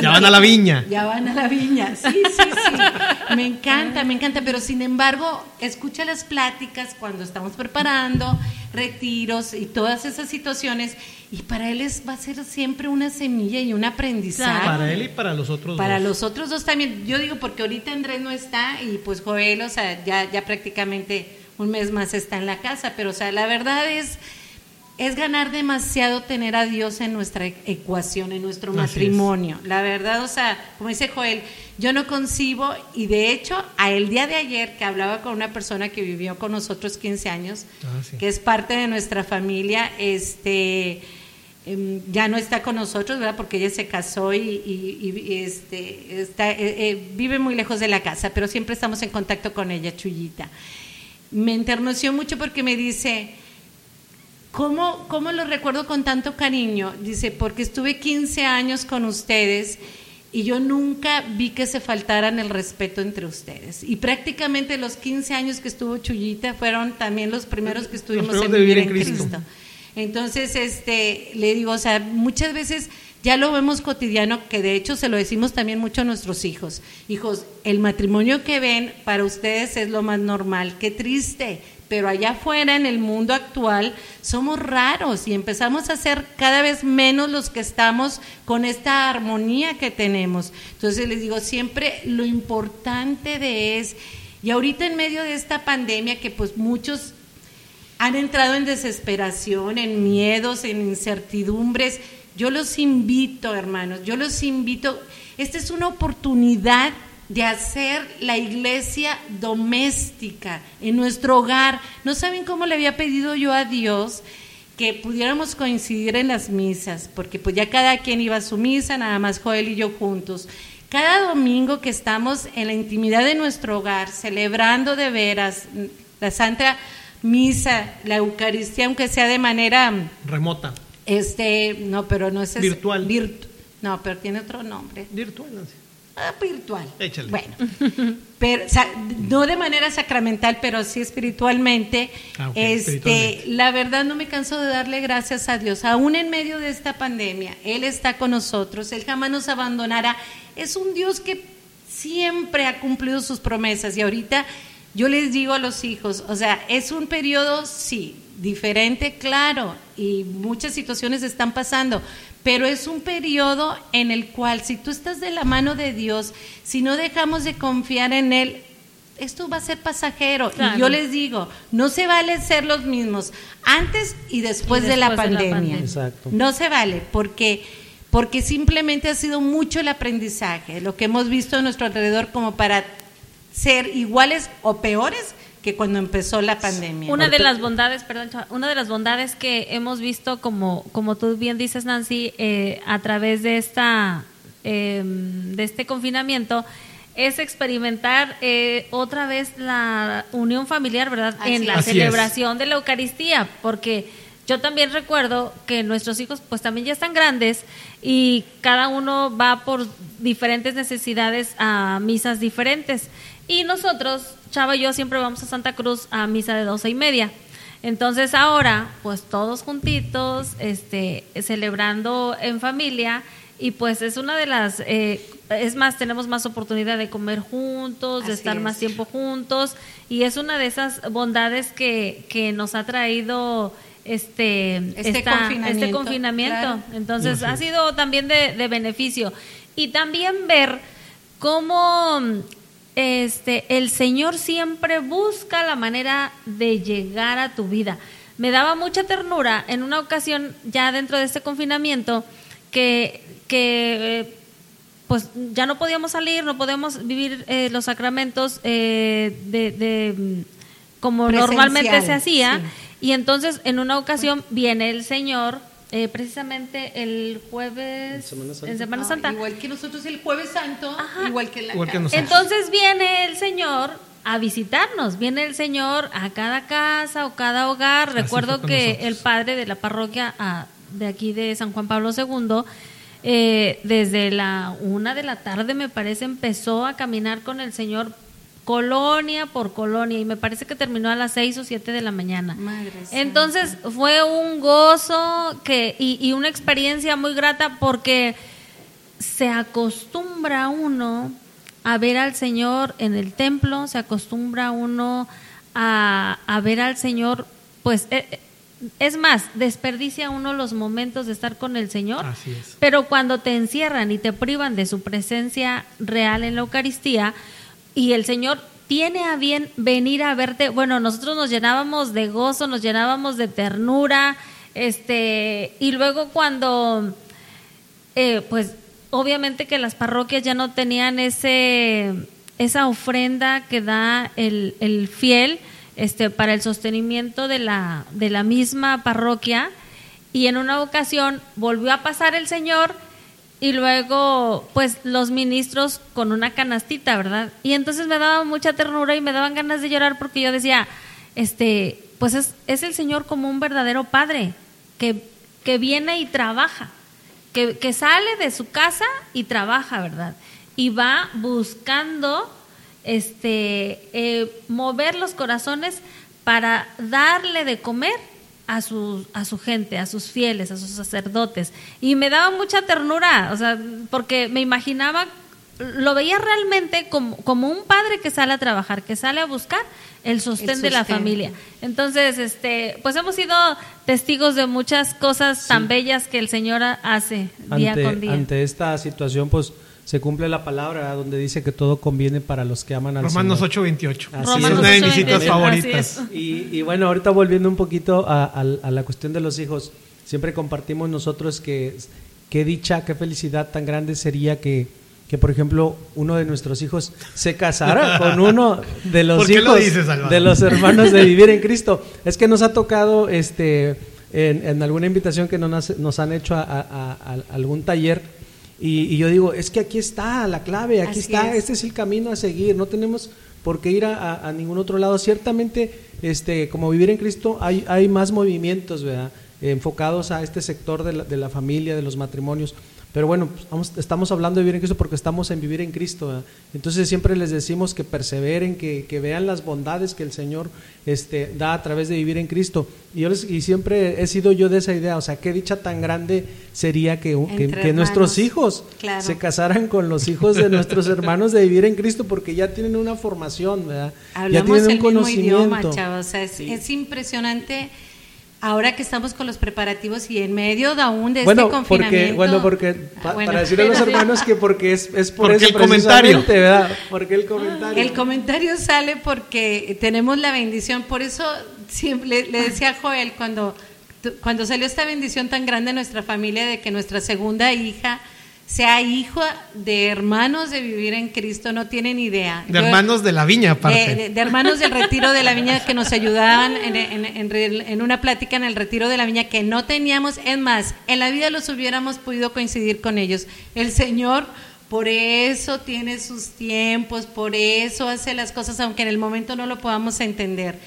C: Ya van a la viña.
D: Ya van a la viña, sí, sí, sí. Me encanta, me encanta, pero sin embargo, escucha las pláticas cuando estamos preparando retiros y todas esas situaciones y para él es, va a ser siempre una semilla y un aprendizaje.
C: Para él y para los otros
D: Para
C: dos.
D: los otros dos también. Yo digo porque ahorita Andrés no está y pues Joel, o sea, ya, ya prácticamente un mes más está en la casa, pero o sea, la verdad es es ganar demasiado tener a Dios en nuestra e- ecuación, en nuestro
C: Así es.
D: matrimonio. La verdad, o sea, como dice Joel, yo no concibo y de hecho, a el día de ayer que hablaba con una persona que vivió con nosotros 15 años,
C: Ah, sí.
D: que es parte de nuestra familia, este em, ya no está con nosotros, ¿verdad? Porque ella se casó y, y- y, este, está, eh, eh, vive muy lejos de la casa, pero siempre estamos en contacto con ella, Chuyita. Me enterneció mucho porque me dice, ¿cómo, ¿cómo lo recuerdo con tanto cariño? Dice, porque estuve 15 años con ustedes y yo nunca vi que se faltaran el respeto entre ustedes. Y prácticamente los 15 años que estuvo Chuyita fueron también los primeros que estuvimos en vivir
C: vivir
D: en
C: en
D: Cristo.
C: Cristo.
D: Entonces, este, le digo, o sea, muchas veces ya lo vemos cotidiano, que de hecho se lo decimos también mucho a nuestros hijos. Hijos, el matrimonio que ven para ustedes es lo más normal. Qué triste, pero allá afuera en el mundo actual somos raros y empezamos a ser cada vez menos los que estamos con esta armonía que tenemos. Entonces les digo, siempre lo importante de es, y ahorita en medio de esta pandemia que pues muchos han entrado en desesperación, en miedos, en incertidumbres. Yo los invito, hermanos, yo los invito. Esta es una oportunidad de hacer la iglesia doméstica en nuestro hogar. No saben cómo le había pedido yo a Dios que pudiéramos coincidir en las misas, porque pues ya cada quien iba a su misa, nada más Joel y yo juntos. Cada domingo que estamos en la intimidad de nuestro hogar, celebrando de veras la Santa Misa, la Eucaristía, aunque sea de manera,
C: Remota.
D: este, no, pero no es
C: Virtual.
D: virt- no, pero tiene otro nombre.
C: Virtual. Nancy.
D: Ah, virtual.
C: Échale.
D: Bueno, pero, no de manera sacramental, pero sí espiritualmente.
C: Ah,
D: este,
C: espiritualmente.
D: la verdad no me canso de darle gracias a Dios, aún en medio de esta pandemia, Él está con nosotros, Él jamás nos abandonará. Es un Dios que siempre ha cumplido sus promesas y ahorita yo les digo a los hijos, o sea, es un periodo, sí, diferente, claro, y muchas situaciones están pasando, pero es un periodo en el cual si tú estás de la mano de Dios, si no dejamos de confiar en Él, esto va a ser pasajero.
B: Claro.
D: Y yo les digo, no se vale ser los mismos antes y después,
B: Y
D: de, la
B: de la
D: pandemia.
B: pandemia.
A: Exacto.
D: No se vale, porque, porque simplemente ha sido mucho el aprendizaje, lo que hemos visto a nuestro alrededor como para ser iguales o peores que cuando empezó la pandemia.
B: Una de las bondades, perdón, una de las bondades que hemos visto, como, como tú bien dices, Nancy, eh, a través de esta eh, de este confinamiento, es experimentar eh, otra vez la unión familiar, ¿verdad?
D: Así
B: en la
C: es.
B: celebración de la Eucaristía, porque yo también recuerdo que nuestros hijos pues también ya están grandes y cada uno va por diferentes necesidades a misas diferentes. Y nosotros, Chava y yo, siempre vamos a Santa Cruz a misa de doce y media. Entonces ahora, pues todos juntitos, este, celebrando en familia y pues es una de las, eh, es más, tenemos más oportunidad de comer juntos, de
D: Así
B: estar más tiempo juntos y es una de esas bondades que, que nos ha traído este,
D: Este
B: esta-
D: confinamiento,
B: este confinamiento.
D: claro.
B: Entonces ha sido también de, de beneficio. Y también ver cómo este, el Señor siempre busca la manera de llegar a tu vida. Me daba mucha ternura en una ocasión, ya dentro de este confinamiento, que, que pues ya no podíamos salir, no podíamos vivir eh, los sacramentos eh, de, de, como
D: Presencial,
B: normalmente se hacía.
D: sí.
B: Y entonces en una ocasión viene el Señor, eh, precisamente el jueves
A: En Semana Santa.
B: en Semana
D: Ah, igual que nosotros el jueves santo,
B: Ajá.
D: igual que la
C: Igual que
D: casa.
C: nosotros.
B: Entonces viene el Señor a visitarnos, viene el Señor a cada casa o cada hogar.
C: Así
B: Recuerdo que
C: nosotros.
B: el padre de la parroquia ah, de aquí de San Juan Pablo II, eh, desde la una de la tarde me parece empezó a caminar con el Señor colonia por colonia y me parece que terminó a las seis o siete de la mañana.
D: Madre santa.
B: Entonces fue un gozo que y, y una experiencia muy grata porque se acostumbra uno a ver al Señor en el templo, se acostumbra uno a, a ver al Señor, pues eh, eh, es más, desperdicia uno los momentos de estar con el Señor,
C: Así es.
B: pero cuando te encierran y te privan de su presencia real en la Eucaristía y el Señor tiene a bien venir a verte, bueno, nosotros nos llenábamos de gozo, nos llenábamos de ternura, este, y luego cuando eh, pues obviamente que las parroquias ya no tenían ese esa ofrenda que da el, el fiel este para el sostenimiento de la de la misma parroquia y en una ocasión volvió a pasar el señor y luego pues los ministros con una canastita, ¿verdad? Y entonces me daba mucha ternura y me daban ganas de llorar porque yo decía, este, pues es, es el Señor como un verdadero padre que, que viene y trabaja que, que sale de su casa y trabaja, ¿verdad? Y va buscando este eh, mover los corazones para darle de comer a su, a su gente, a sus fieles, a sus sacerdotes. Y me daba mucha ternura, o sea, porque me imaginaba, lo veía realmente como, como un padre que sale a trabajar, que sale a buscar el sostén,
D: El
B: de la familia. Entonces, este, pues hemos sido testigos de muchas cosas tan bellas que el Señor ha- hace día
A: ante,
B: con día.
A: ante esta situación, pues se cumple la palabra ¿verdad? donde dice que todo conviene para los que aman al
C: Romanos
A: Señor.
C: 8:28.
A: Así
C: Es
B: Romanos
C: una de mis
B: 8:28,
C: citas favoritas.
A: Y, y bueno, ahorita volviendo un poquito a, a- a la cuestión de los hijos, siempre compartimos nosotros que qué dicha, qué felicidad tan grande sería que, que por ejemplo, uno de nuestros hijos se casara con uno de los
C: ¿Por qué
A: hijos
C: lo dices, Salvador?
A: de los hermanos de vivir en Cristo. Es que nos ha tocado este en, en alguna invitación que nos, nos han hecho a, a- a- a algún taller y, y yo digo, es que aquí está la clave, aquí
D: Así
A: está,
D: es.
A: este es el camino a seguir, no tenemos por qué ir a, a- a ningún otro lado. Ciertamente, este, como vivir en Cristo, hay, hay más movimientos, ¿verdad? enfocados a este sector de la, de la familia, de los matrimonios. Pero bueno, pues, estamos hablando de vivir en Cristo porque estamos en vivir en Cristo. ¿verdad? Entonces siempre les decimos que perseveren, que, que vean las bondades que el Señor este, da a través de vivir en Cristo. Y, yo les- y siempre he sido yo de esa idea, o sea, qué dicha tan grande sería que, que-
D: Entre
A: que nuestros hijos
D: Claro.
A: se casaran con los hijos de nuestros hermanos de vivir en Cristo porque ya tienen una formación, ¿verdad? ya
D: Hablamos
A: tienen
D: el
A: un
D: mismo idioma,
A: conocimiento.
D: O sea, es, es impresionante ahora que estamos con los preparativos y en medio de aún de
A: bueno,
D: este confinamiento.
A: porque, bueno, porque
D: Ah,
A: pa-
D: bueno,
A: para decirle a los hermanos que porque es, es por
C: Porque
A: eso
C: el comentario.
A: ¿verdad? Porque el comentario.
D: El comentario sale porque tenemos la bendición, por eso siempre le, le decía a Joel cuando, tu- cuando salió esta bendición tan grande en nuestra familia de que nuestra segunda hija sea hijo de hermanos de vivir en Cristo, no tienen idea.
C: De
D: Yo-
C: hermanos de la viña, aparte.
D: de, de- de hermanos del retiro de la viña que nos ayudaban en, en- en una plática en el retiro de la viña que no teníamos, es más, en la vida los hubiéramos podido coincidir con ellos. El Señor por eso tiene sus tiempos, por eso hace las cosas, aunque en el momento no lo podamos entender.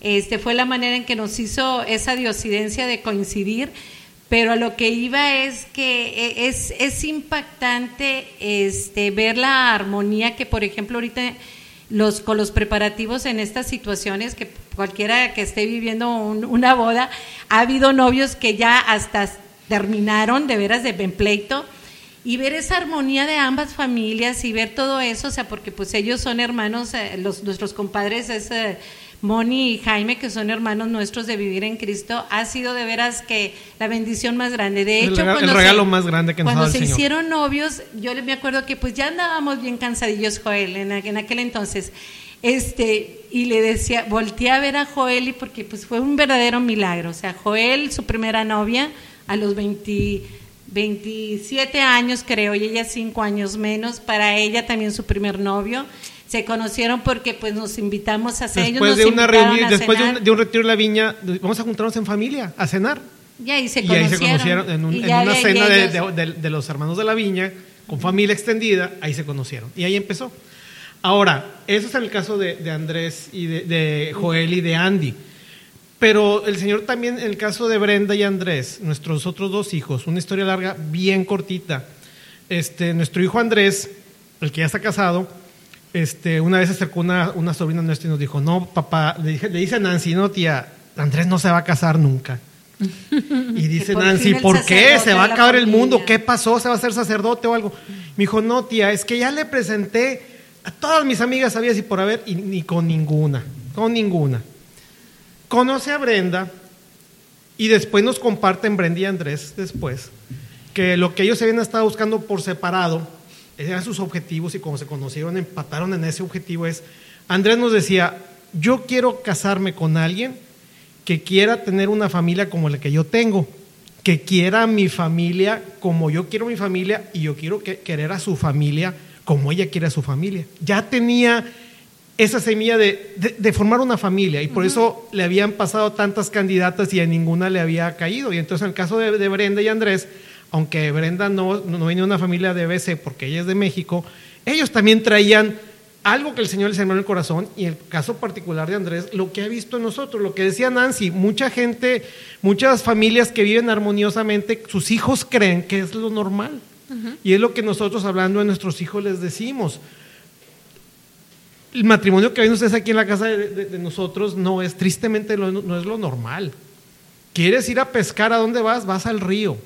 D: Este fue la manera en que nos hizo esa diosidencia de coincidir, pero a lo que iba es que e- es, es impactante este, ver la armonía que, por ejemplo, ahorita los, con los preparativos en estas situaciones, que cualquiera que esté viviendo un- una boda, ha habido novios que ya hasta terminaron de veras de pleito, y ver esa armonía de ambas familias y ver todo eso, o sea, porque pues ellos son hermanos, eh, los, nuestros compadres es, eh, Moni y Jaime, que son hermanos nuestros de vivir en Cristo, ha sido de veras que la bendición más grande. De
C: El
D: hecho,
C: el
D: cuando
C: regalo
D: se,
C: más grande que nos ha
D: cuando
C: dado el
D: se
C: Señor.
D: hicieron novios, yo me acuerdo que pues ya andábamos bien cansadillos, Joel, en, en aquel entonces. Este, y le decía, volteé a ver a Joel y porque pues fue un verdadero milagro. O sea, Joel, su primera novia, a los 20 27 años creo, y ella 5 años menos, para ella también su primer novio. Se conocieron porque pues nos invitamos a hacer, ellos
C: Después
D: nos
C: de una reunión,
D: a
C: después de un, de un retiro en la viña, vamos a juntarnos en familia, a cenar.
D: y ahí se
C: y
D: conocieron.
C: ahí se conocieron en, un- en una
D: de-
C: cena de,
D: ellos-
C: de- de- de los hermanos de la viña, con familia extendida, ahí se conocieron. Y ahí empezó. Ahora, eso es en el caso de, de Andrés y de, de Joel y de Andy. Pero el Señor también, en el caso de Brenda y Andrés, nuestros otros dos hijos, una historia larga, bien cortita. Este, nuestro hijo Andrés, el que ya está casado, este, una vez se acercó una, una sobrina nuestra y nos dijo, no, papá, le, dije- le dice a Nancy, no, tía, Andrés no se va a casar nunca. Y dice
D: por
C: Nancy, ¿por qué? ¿Se va a acabar el
D: familia".
C: mundo? ¿Qué pasó? ¿Se va a hacer sacerdote o algo? Me dijo, no, tía, es que ya le presenté a todas mis amigas, sabías y por haber, y ni con ninguna, con ninguna. Conoce a Brenda y después nos comparten Brenda y Andrés después que lo que ellos habían estado buscando por separado eran sus objetivos y como se conocieron empataron en ese objetivo es Andrés nos decía yo quiero casarme con alguien que quiera tener una familia como la que yo tengo que quiera mi familia como yo quiero mi familia y yo quiero que- querer a su familia como ella quiere a su familia ya tenía esa semilla de, de- de formar una familia y por eso le habían pasado tantas candidatas y a ninguna le había caído. Y entonces en el caso de, de Brenda y Andrés, aunque Brenda no, no venía de una familia de BC porque ella es de México, ellos también traían algo que el Señor les sembró en el corazón y en el caso particular de Andrés, lo que ha visto en nosotros, lo que decía Nancy, mucha gente, muchas familias que viven armoniosamente, sus hijos creen que es lo normal. Y es lo que nosotros hablando de nuestros hijos les decimos el matrimonio que ven ustedes aquí en la casa de, de- de nosotros no es, tristemente, lo- no es lo normal. ¿Quieres ir a pescar? ¿A dónde vas? Vas al río.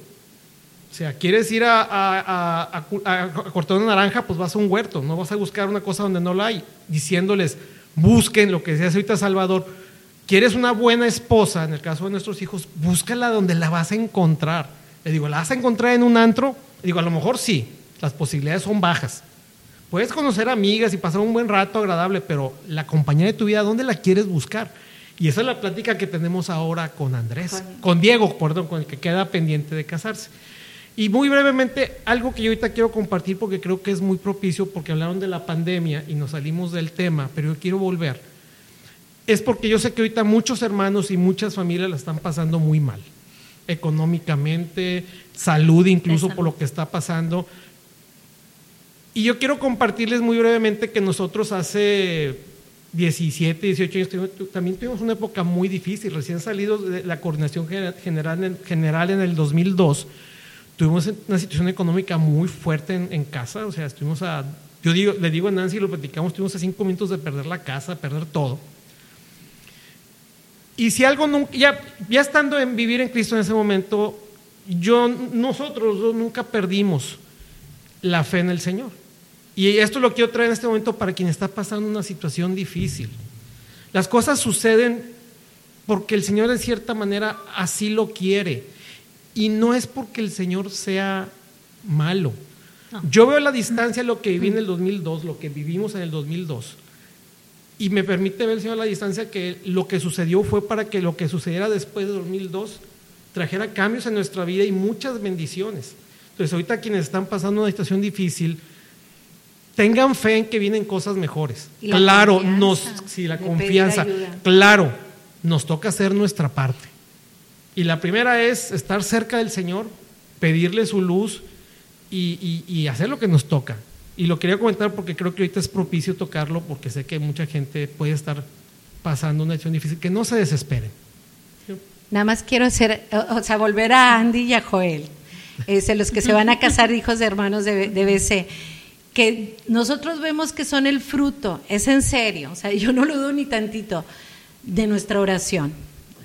C: O sea, ¿quieres ir a, cortar una naranja? Pues vas a un huerto. No vas a buscar una cosa donde no la hay. Diciéndoles, busquen lo que decía ahorita Salvador. ¿Quieres una buena esposa? En el caso de nuestros hijos, búscala donde la vas a encontrar. Le digo, ¿la vas a encontrar en un antro? Le digo, a lo mejor sí. Las posibilidades son bajas. Puedes conocer amigas y pasar un buen rato agradable, pero la compañía de tu vida, ¿dónde la quieres buscar? Y esa es la plática que tenemos ahora con Andrés, con Diego, perdón, con el que queda pendiente de casarse. Y muy brevemente, algo que yo ahorita quiero compartir porque creo que es muy propicio, porque hablaron de la pandemia y nos salimos del tema, pero yo quiero volver. Es porque yo sé que ahorita muchos hermanos y muchas familias la están pasando muy mal, económicamente, salud incluso por lo que está pasando. Y yo quiero compartirles muy brevemente que nosotros hace 17, 18 años también tuvimos una época muy difícil, recién salidos de la coordinación Gener- general en, general en el 2002, tuvimos una situación económica muy fuerte en, en casa, o sea, estuvimos a, yo digo, le digo a Nancy, lo platicamos, estuvimos a cinco minutos de perder la casa, perder todo. Y si algo nunca, ya, ya estando en vivir en Cristo en ese momento, yo, nosotros dos nunca perdimos la fe en el Señor. Y esto lo quiero traer en este momento para quien está pasando una situación difícil. Las cosas suceden porque el Señor de cierta manera así lo quiere. Y no es porque el Señor sea malo. Yo veo a la distancia lo que viví en el 2002, lo que vivimos en el 2002. Y me permite ver, Señor, a la distancia que lo que sucedió fue para que lo que sucediera después de 2002 trajera cambios en nuestra vida y muchas bendiciones. Entonces, ahorita quienes están pasando una situación difícil, tengan fe en que vienen cosas mejores.
D: La
C: Claro, nos, sí, la confianza. Claro, nos toca hacer nuestra parte. Y la primera es estar cerca del Señor, pedirle su luz y, y- y hacer lo que nos toca. Y lo quería comentar porque creo que ahorita es propicio tocarlo porque sé que mucha gente puede estar pasando una situación difícil. Que no se desesperen.
D: Nada más quiero hacer, o sea, volver a Andy y a Joel, este, los que se van a casar hijos de hermanos de, de BC, que nosotros vemos que son el fruto, es en serio, o sea, yo no lo dudo ni tantito, de nuestra oración.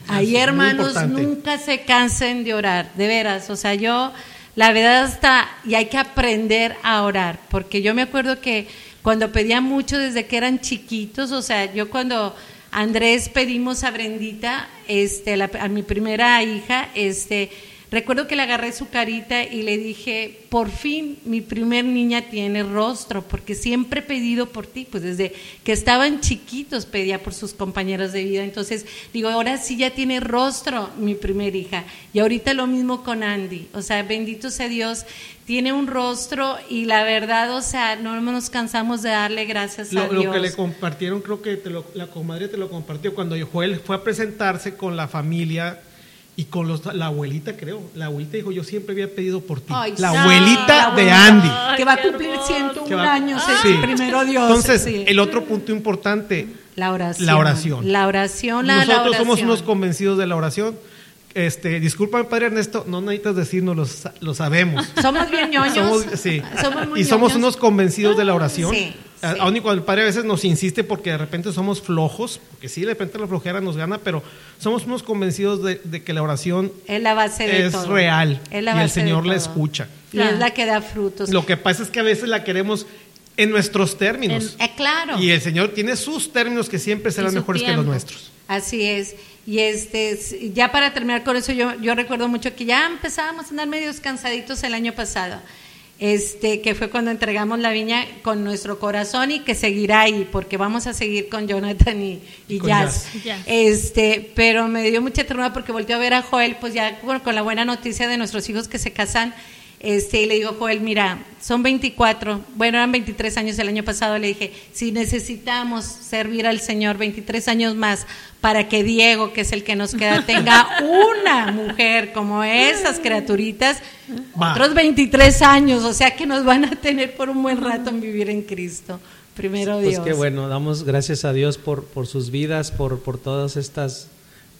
D: Ahí, hermanos, nunca se cansen de orar, de veras, o sea, yo, la verdad está, y hay que aprender a orar, porque yo me acuerdo que cuando pedía mucho desde que eran chiquitos, o sea, yo cuando Andrés pedimos a Brendita, este, la- a mi primera hija, este, recuerdo que le agarré su carita y le dije, por fin mi primer niña tiene rostro, porque siempre he pedido por ti, pues desde que estaban chiquitos pedía por sus compañeros de vida, entonces digo, ahora sí ya tiene rostro mi primer hija, y ahorita lo mismo con Andy, o sea, bendito sea Dios, tiene un rostro y la verdad, o sea, no nos cansamos de darle gracias a
C: Lo, lo
D: Dios.
C: que le compartieron, creo que te lo- la comadre te lo compartió cuando Joel fue a presentarse con la familia y con los, la abuelita, creo. La abuelita dijo, yo siempre había pedido por ti.
D: Ay,
C: la
D: sí.
C: abuelita de Andy.
B: Ay,
D: que va a cumplir
B: hermoso.
D: 101
C: Que va-
D: años
C: Sí.
D: el primero Dios.
C: Entonces,
D: sí.
C: el otro punto importante,
D: la oración.
C: la oración.
D: La oración, la, la
C: nosotros somos unos convencidos de la oración. Este, discúlpame, padre Ernesto, no necesitas decirnos, lo, lo sabemos.
D: Somos bien ñoños.
C: Somos, sí.
D: Somos muy
C: y somos
D: ñoños.
C: unos convencidos de la oración.
D: Sí, sí.
C: Aun y cuando el padre a veces nos insiste porque de repente somos flojos, porque sí, de repente la flojera nos gana, pero somos unos convencidos de, de que la oración
D: Es la base de
C: es
D: todo.
C: real
D: Es la
C: y el Señor la escucha.
D: Y es la que da frutos.
C: Lo que pasa es que a veces la queremos en nuestros términos.
D: Eh, claro.
C: Y el Señor tiene sus términos que siempre serán mejores que los nuestros.
D: Así es. Y este, ya para terminar con eso, yo, yo recuerdo mucho que ya empezábamos a andar medios cansaditos el año pasado. Este, que fue cuando entregamos la viña con nuestro corazón y que seguirá ahí, porque vamos a seguir con Jonathan y, y
C: Y con
D: Jazz. Este, pero me dio mucha ternura porque volteó a ver a Joel, pues ya con, con la buena noticia de nuestros hijos que se casan. Este, y le digo, Joel, mira, son 24, bueno, eran 23 años el año pasado, le dije, si necesitamos servir al Señor 23 años más para que Diego, que es el que nos queda, tenga una mujer como esas criaturitas, otros 23 años, o sea que nos van a tener por un buen rato en vivir en Cristo. Primero
A: Pues
D: Dios.
A: qué bueno, damos gracias a Dios por, por sus vidas, por, por todas estas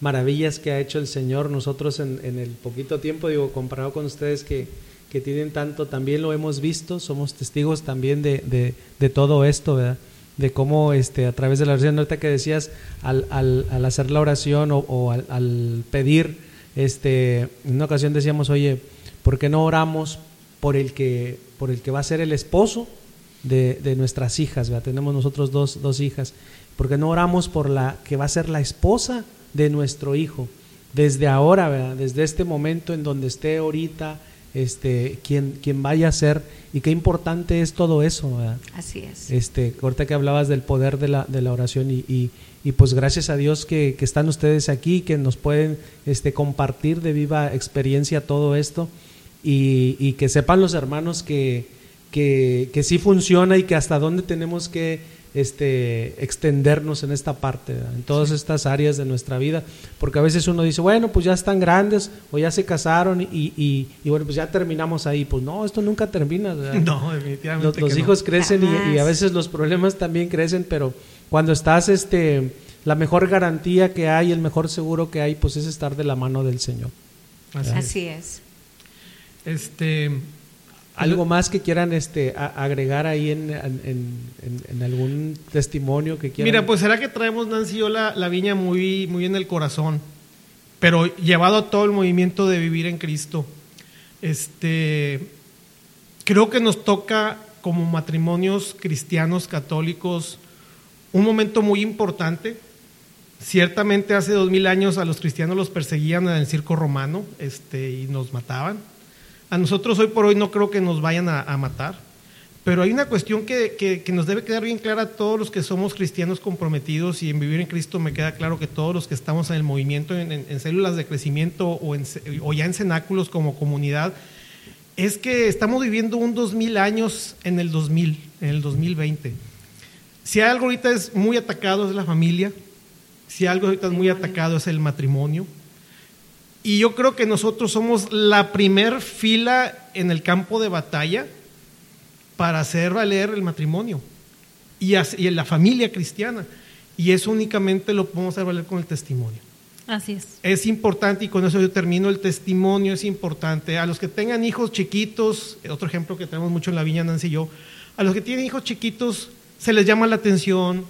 A: maravillas que ha hecho el Señor. Nosotros en, en el poquito tiempo, digo, comparado con ustedes que, que tienen tanto, también lo hemos visto, somos testigos también de, de, de todo esto, ¿verdad? De cómo este, a través de la oración, ahorita que decías, al, al, al hacer la oración o, o al, pedir, este, en una ocasión decíamos, oye, ¿por qué no oramos por el que, por el que va a ser el esposo de, de nuestras hijas? ¿verdad? Tenemos nosotros dos, dos hijas. ¿Por qué no oramos por la que va a ser la esposa de nuestro hijo? Desde ahora, ¿verdad? desde este momento en donde esté ahorita, este, quien, quien vaya a ser, y qué importante es todo eso, ¿verdad?
D: Así es.
A: Este, ahorita que hablabas del poder de la, de la oración y, y, y pues gracias a Dios que, que están ustedes aquí, que nos pueden este, compartir de viva experiencia todo esto y, y que sepan los hermanos que, que, que sí funciona y que hasta dónde tenemos que este, extendernos en esta parte, ¿verdad? en todas estas áreas de nuestra vida, porque a veces uno dice, bueno, pues ya están grandes o ya se casaron y, y, y bueno, pues ya terminamos ahí, pues no, esto nunca termina. ¿verdad?
C: No, definitivamente.
A: Los, los
C: que no.
A: hijos crecen y- y, a veces los problemas también crecen, pero cuando estás, este, la mejor garantía que hay, el mejor seguro que hay, pues es estar de la mano del Señor.
C: Así es.
D: Así es.
C: Este,
A: ¿Algo más que quieran este, a- agregar ahí en, en- en- en algún testimonio que quieran?
C: Mira, pues será que traemos Nancy y yo la, la viña muy, muy en el corazón, pero llevado a todo el movimiento de vivir en Cristo. Este, creo que nos toca como matrimonios cristianos católicos un momento muy importante. Ciertamente hace dos mil años a los cristianos los perseguían en el circo romano este, y nos mataban. A nosotros hoy por hoy no creo que nos vayan a, a matar, pero hay una cuestión que, que- que nos debe quedar bien clara a todos los que somos cristianos comprometidos y en vivir en Cristo me queda claro que todos los que estamos en el movimiento, en, en- en células de crecimiento o, en o ya en cenáculos como comunidad, es que estamos viviendo un 2000 años en el 2000, en el 2020. Si algo ahorita es muy atacado es la familia, si algo ahorita es muy atacado es el matrimonio. Y yo creo que nosotros somos la primer fila en el campo de batalla para hacer valer el matrimonio y, y la familia cristiana. Y eso únicamente lo podemos hacer valer con el testimonio.
B: Así es.
C: Es importante, y con eso yo termino, el testimonio es importante. A los que tengan hijos chiquitos, otro ejemplo que tenemos mucho en la viña, Nancy y yo, a los que tienen hijos chiquitos se les llama la atención,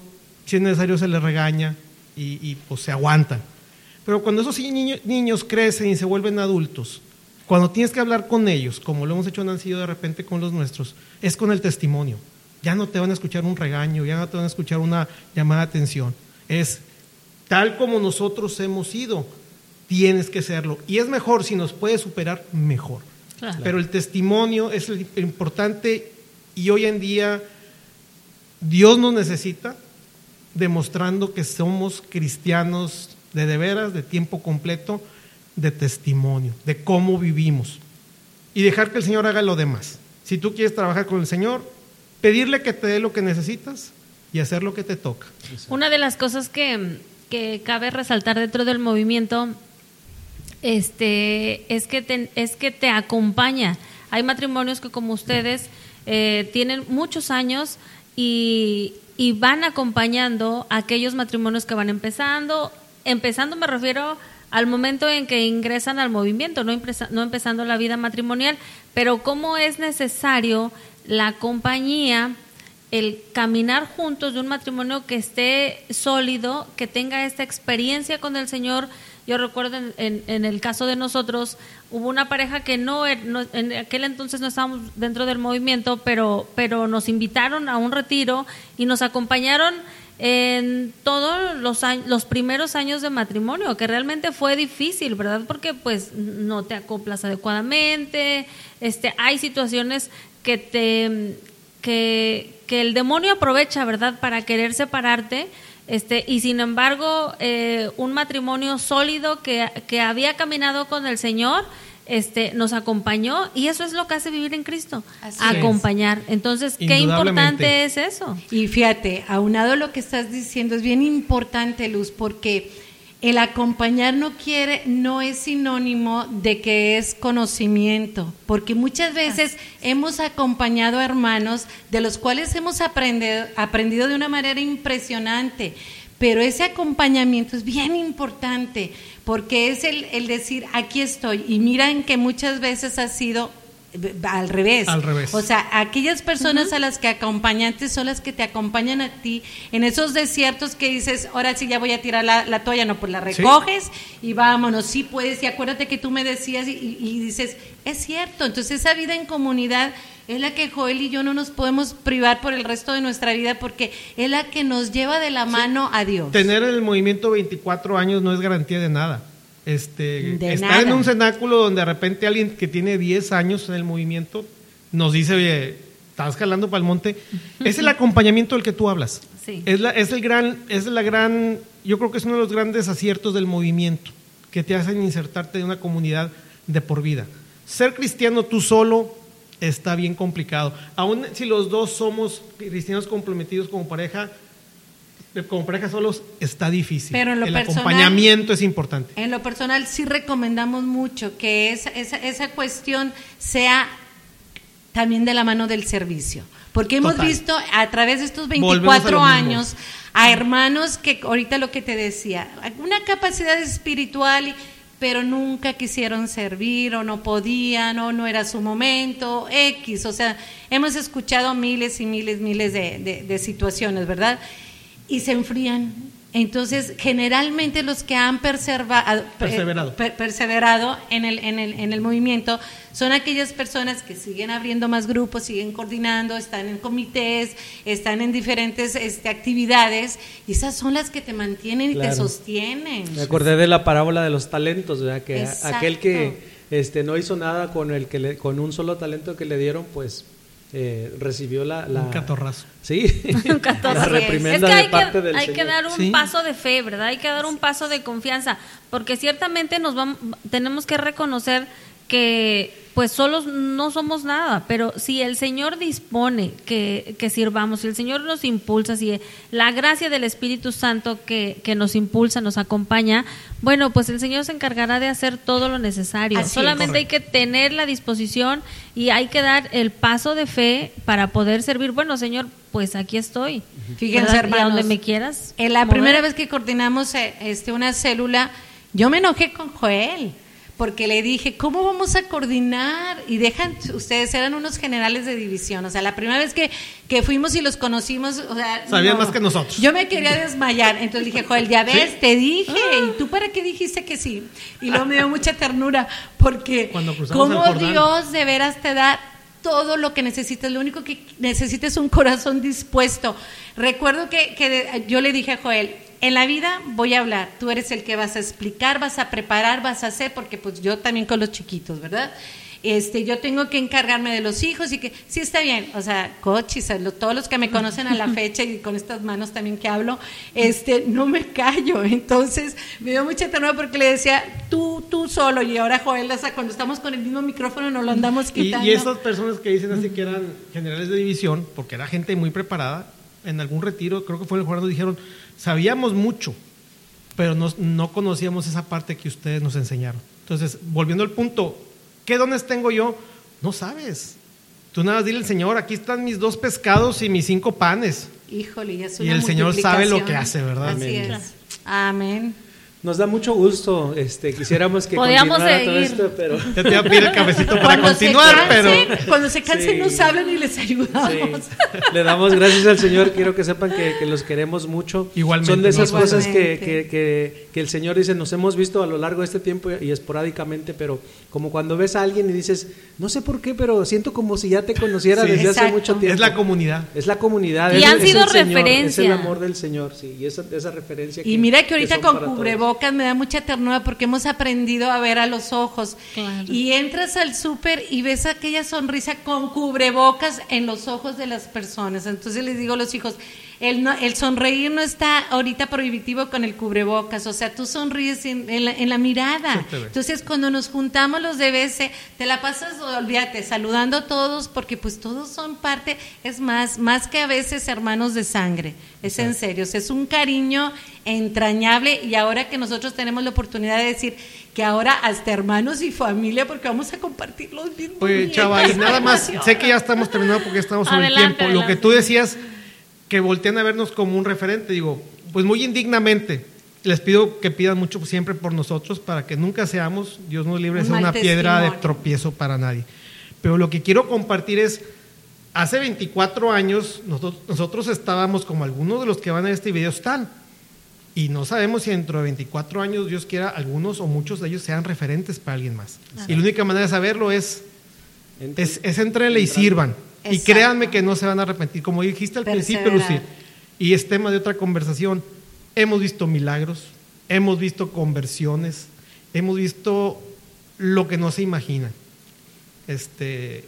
C: si es necesario se les regaña y, y, pues se aguantan. Pero cuando esos niño- niños crecen y se vuelven adultos, cuando tienes que hablar con ellos, como lo hemos hecho Nancy y yo de repente con los nuestros, es con el testimonio. Ya no te van a escuchar un regaño, ya no te van a escuchar una llamada de atención. Es tal como nosotros hemos sido, tienes que serlo. Y es mejor, si nos puedes superar, mejor.
B: Claro.
C: Pero el testimonio es lo importante y hoy en día Dios nos necesita demostrando que somos cristianos de de veras, de tiempo completo, de testimonio, de cómo vivimos. Y dejar que el Señor haga lo demás. Si tú quieres trabajar con el Señor, pedirle que te dé lo que necesitas y hacer lo que te toca.
B: Una de las cosas que, que cabe resaltar dentro del movimiento este, es, que te, es que te acompaña. Hay matrimonios que como ustedes eh, tienen muchos años y, y van acompañando a aquellos matrimonios que van empezando. Empezando me refiero al momento en que ingresan al movimiento, no, empezando la vida matrimonial, pero cómo es necesario la compañía, el caminar juntos de un matrimonio que esté sólido, que tenga esta experiencia con el Señor. Yo recuerdo en, en- en el caso de nosotros, hubo una pareja que no, er- no- en aquel entonces no estábamos dentro del movimiento, pero, pero nos invitaron a un retiro y nos acompañaron en todos los años, los primeros años de matrimonio, que realmente fue difícil, ¿verdad? Porque pues no te acoplas adecuadamente, este, hay situaciones que te que, que el demonio aprovecha, ¿verdad?, para querer separarte. Este, y sin embargo, eh, un matrimonio sólido que, que había caminado con el Señor, este, nos acompañó y eso es lo que hace vivir en Cristo,
D: Así es.
B: acompañar. Entonces, qué importante es eso.
D: Y fíjate, aunado lo que estás diciendo, es bien importante, Luz, porque el acompañar no quiere, no es sinónimo de que es conocimiento, porque muchas veces hemos acompañado a hermanos de los cuales hemos aprendido, aprendido de una manera impresionante. Pero ese acompañamiento es bien importante porque es el, el decir, aquí estoy. Y miran que muchas veces ha sido eh, al revés.
C: Al revés.
D: O sea, aquellas personas a las que acompañantes son las que te acompañan a ti en esos desiertos que dices, ahora sí ya voy a tirar la, la toalla, no, pues la
C: Sí.
D: recoges y vámonos, sí puedes, y acuérdate que tú me decías y, y- y dices, es cierto, entonces esa vida en comunidad es la que Joel y yo no nos podemos privar por el resto de nuestra vida porque es la que nos lleva de la mano a Dios.
C: Tener en el movimiento 24 años no es garantía de nada. Este,
D: De
C: estar
D: nada.
C: en un cenáculo donde de repente alguien que tiene 10 años en el movimiento nos dice, oye, estás jalando para el monte. Es el acompañamiento del que tú hablas.
B: Sí.
C: Es, la, es el gran, es la gran, yo creo que es uno de los grandes aciertos del movimiento que te hacen insertarte en una comunidad de por vida. Ser cristiano tú solo está bien complicado. Aún si los dos somos cristianos comprometidos como pareja, como pareja solos está difícil.
D: Pero en lo
C: el
D: personal-
C: acompañamiento es importante.
D: En lo personal sí recomendamos mucho que esa, esa, esa cuestión sea también de la mano del servicio. Porque hemos
C: Total.
D: visto a través de estos
C: Volvemos a
D: 24
C: lo mismo.
D: años a hermanos que ahorita lo que te decía, una capacidad espiritual, y- pero nunca quisieron servir o no podían o no era su momento, X. O sea, hemos escuchado miles y miles, miles de, de- situaciones, ¿verdad? Y se enfrían. Entonces, generalmente los que han perserva-
C: Perseverado.
D: per- perseverado en el, en, el, en el movimiento son aquellas personas que siguen abriendo más grupos, siguen coordinando, están en comités, están en diferentes este, actividades y esas son las que te mantienen y te sostienen.
A: Me acordé de la parábola de los talentos, ¿verdad? Que
D: Exacto.
A: aquel que este, no hizo nada con el que le- con un solo talento que le dieron, pues eh, recibió la, la
C: Un catorrazo.
A: Sí,
B: Un catorce.
A: la
B: Es
A: reprimenda
B: que hay,
A: de parte
B: que,
A: del
B: hay
A: Señor.
B: que dar un
C: Sí.
B: paso de fe, ¿verdad? Hay que dar un paso de confianza, porque ciertamente nos vamos, tenemos que reconocer que pues solos no somos nada, pero si el Señor dispone que, que sirvamos, si el Señor nos impulsa, si la gracia del Espíritu Santo que, que nos impulsa, nos acompaña, bueno, pues el Señor se encargará de hacer todo lo necesario.
D: Así es.
B: Solamente hay que tener la disposición y hay que dar el paso de fe para poder servir. Bueno, Señor, pues aquí estoy.
D: Fíjense,
B: donde me quieras.
D: En la
B: mover.
D: primera vez que coordinamos eh, este, una célula, yo me enojé con Joel, porque le dije, ¿cómo vamos a coordinar? Y dejan, ustedes eran unos generales de división, o sea, la primera vez que, que fuimos y los conocimos, o sea...
C: Sabían más que nosotros.
D: Yo me quería desmayar, entonces dije, Joel, ya ves,
C: ¿Sí?
D: te dije, ¿y tú para qué dijiste que sí? Y luego me dio mucha ternura, porque
C: Cuando
D: cómo. Dios de veras te da todo lo que necesitas, lo único que necesitas es un corazón dispuesto. Recuerdo que, que de- yo le dije a Joel, en la vida voy a hablar, tú eres el que vas a explicar, vas a preparar, vas a hacer, porque pues yo también con los chiquitos, ¿verdad? Este, yo tengo que encargarme de los hijos y que sí está bien, o sea, cochis, todos los que me conocen a la fecha y con estas manos también que hablo, este, no me callo, entonces me dio mucha ternura porque le decía, tú, tú solo, y ahora Joel, o sea, cuando estamos con el mismo micrófono nos lo andamos quitando.
C: Y, y esas personas que dicen así que eran generales de división, porque era gente muy preparada, en algún retiro, creo que fue en el nos dijeron, sabíamos mucho, pero no, no conocíamos esa parte que ustedes nos enseñaron. Entonces, volviendo al punto, ¿Qué dones tengo yo? No sabes. Tú nada más dile al Señor, aquí están mis dos pescados y mis cinco panes.
D: Híjole, ya es
C: Y el Señor sabe lo que hace, ¿verdad?
D: Así es. Amén.
A: Nos da mucho gusto, este, quisiéramos que
B: Podíamos
A: continuara todo
B: seguir.
A: esto, pero
C: Ya te voy a pedir el cafecito para
D: Cuando
C: continuar,
D: se
C: pero
D: cansen, cuando se cansen
A: Sí.
D: nos hablan y les ayudamos.
A: Sí. Le damos gracias al Señor. Quiero que sepan que, que los queremos mucho.
C: Igualmente,
A: Son de esas
C: igualmente.
A: cosas que, que, que- que el Señor dice, nos hemos visto a lo largo de este tiempo y esporádicamente, pero como cuando ves a alguien y dices, no sé por qué, pero siento como si ya te conociera
C: Sí.
A: desde hace
D: Exacto.
A: mucho tiempo.
C: es la comunidad.
A: Es la comunidad.
B: Y
A: es-
B: han
A: es
B: sido
A: el Señor,
B: referencia.
A: Es el amor del Señor, sí. Y esa, esa referencia.
D: Y mira que ahorita con
A: todos.
D: Cubrebocas me da mucha ternura porque hemos aprendido a ver a los ojos.
B: Claro.
D: Y entras al súper y ves aquella sonrisa con cubrebocas en los ojos de las personas. Entonces les digo a los hijos, el, no- el sonreír no está ahorita prohibitivo con el cubrebocas, o sea, tú sonríes en, en la, en la mirada. Entonces cuando nos juntamos los de BC, te la pasas, olvídate, saludando a todos porque pues todos son parte, es más, más que a veces hermanos de sangre, es en serio, o sea, es un cariño entrañable y ahora que nosotros tenemos la oportunidad de decir que ahora hasta hermanos y familia porque vamos a compartir los mismos
C: Pues
D: nietos.
C: chava, y nada más, sé que ya estamos terminando porque estamos sobre
B: Adelante,
C: el tiempo. Lo que
B: adelante.
C: tú decías, que voltean a vernos como un referente, digo, pues muy indignamente. Les pido que pidan mucho siempre por nosotros para que nunca seamos, Dios nos libre, de
D: Un
C: ser
D: mal
C: una piedra de tropiezo para nadie. Pero lo que quiero compartir es, hace 24 años nosotros, nosotros estábamos como algunos de los que van a este video están. Y no sabemos si dentro de 24 años, Dios quiera, algunos o muchos de ellos sean referentes para alguien más. Y la única manera de saberlo es es, es entrenle y sirvan. Y créanme que no se van a arrepentir. Como dijiste al principio, Lucy, y es tema de otra conversación, hemos visto milagros, hemos visto conversiones, hemos visto lo que no se imagina. Este,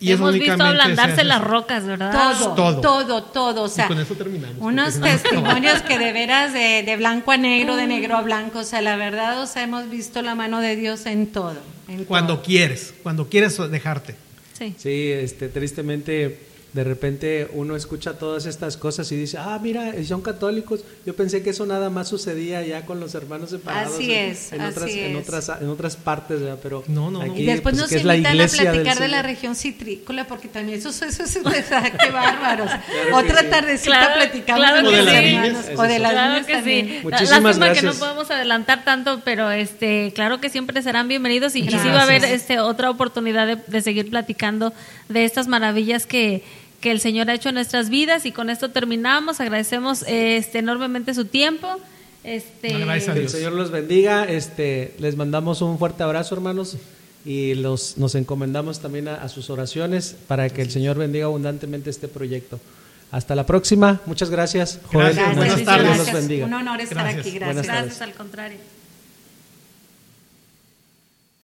C: y
B: Hemos visto ablandarse las rocas, ¿verdad?
D: Todo,
C: Todo.
D: todo, todo, O sea,
C: y con eso terminamos.
D: unos testimonios que de veras de, de blanco a negro, de negro a blanco, o sea, la verdad, o sea, hemos visto la mano de Dios en todo. en
C: Cuando
D: todo.
C: quieres, cuando quieres dejarte.
B: Sí.
A: Este, tristemente, de repente uno escucha todas estas cosas y dice, ah, mira, son católicos. Yo pensé que eso nada más sucedía ya con los hermanos separados.
D: Así
A: en-
D: es,
A: en,
D: así
A: otras, en
D: es.
A: otras, en otras partes, ¿verdad? pero
C: No, no,
A: aquí,
D: Y después
A: pues,
D: nos
A: que es la
D: invitan a platicar de la región citrícola, porque también eso, eso es verdad, qué bárbaros. Otra
A: sí.
D: tardecita
B: Claro, claro
C: que
D: los
C: sí.
D: hermanos,
A: Eso
D: o de
A: sí.
D: las
B: Claro que
D: también.
B: sí.
A: Muchísimas
B: Lástima que
A: gracias.
B: no podemos adelantar tanto, pero este, claro que siempre serán bienvenidos y, y sí va a haber este, otra oportunidad de, de seguir platicando de estas maravillas que, que el Señor ha hecho en nuestras vidas y con esto terminamos. Agradecemos este, enormemente su tiempo. Este,
C: Agradece a
A: Que el
C: Dios.
A: Señor los bendiga. Este, les mandamos un fuerte abrazo, hermanos, y los, nos encomendamos también a, a sus oraciones para que el Señor bendiga abundantemente este proyecto. Hasta la próxima. Muchas gracias. Joel.
C: Gracias.
A: Buenas tardes.
C: tardes.
A: Dios los bendiga.
D: Un honor estar
C: Gracias.
D: aquí, gracias.
B: Gracias, al contrario.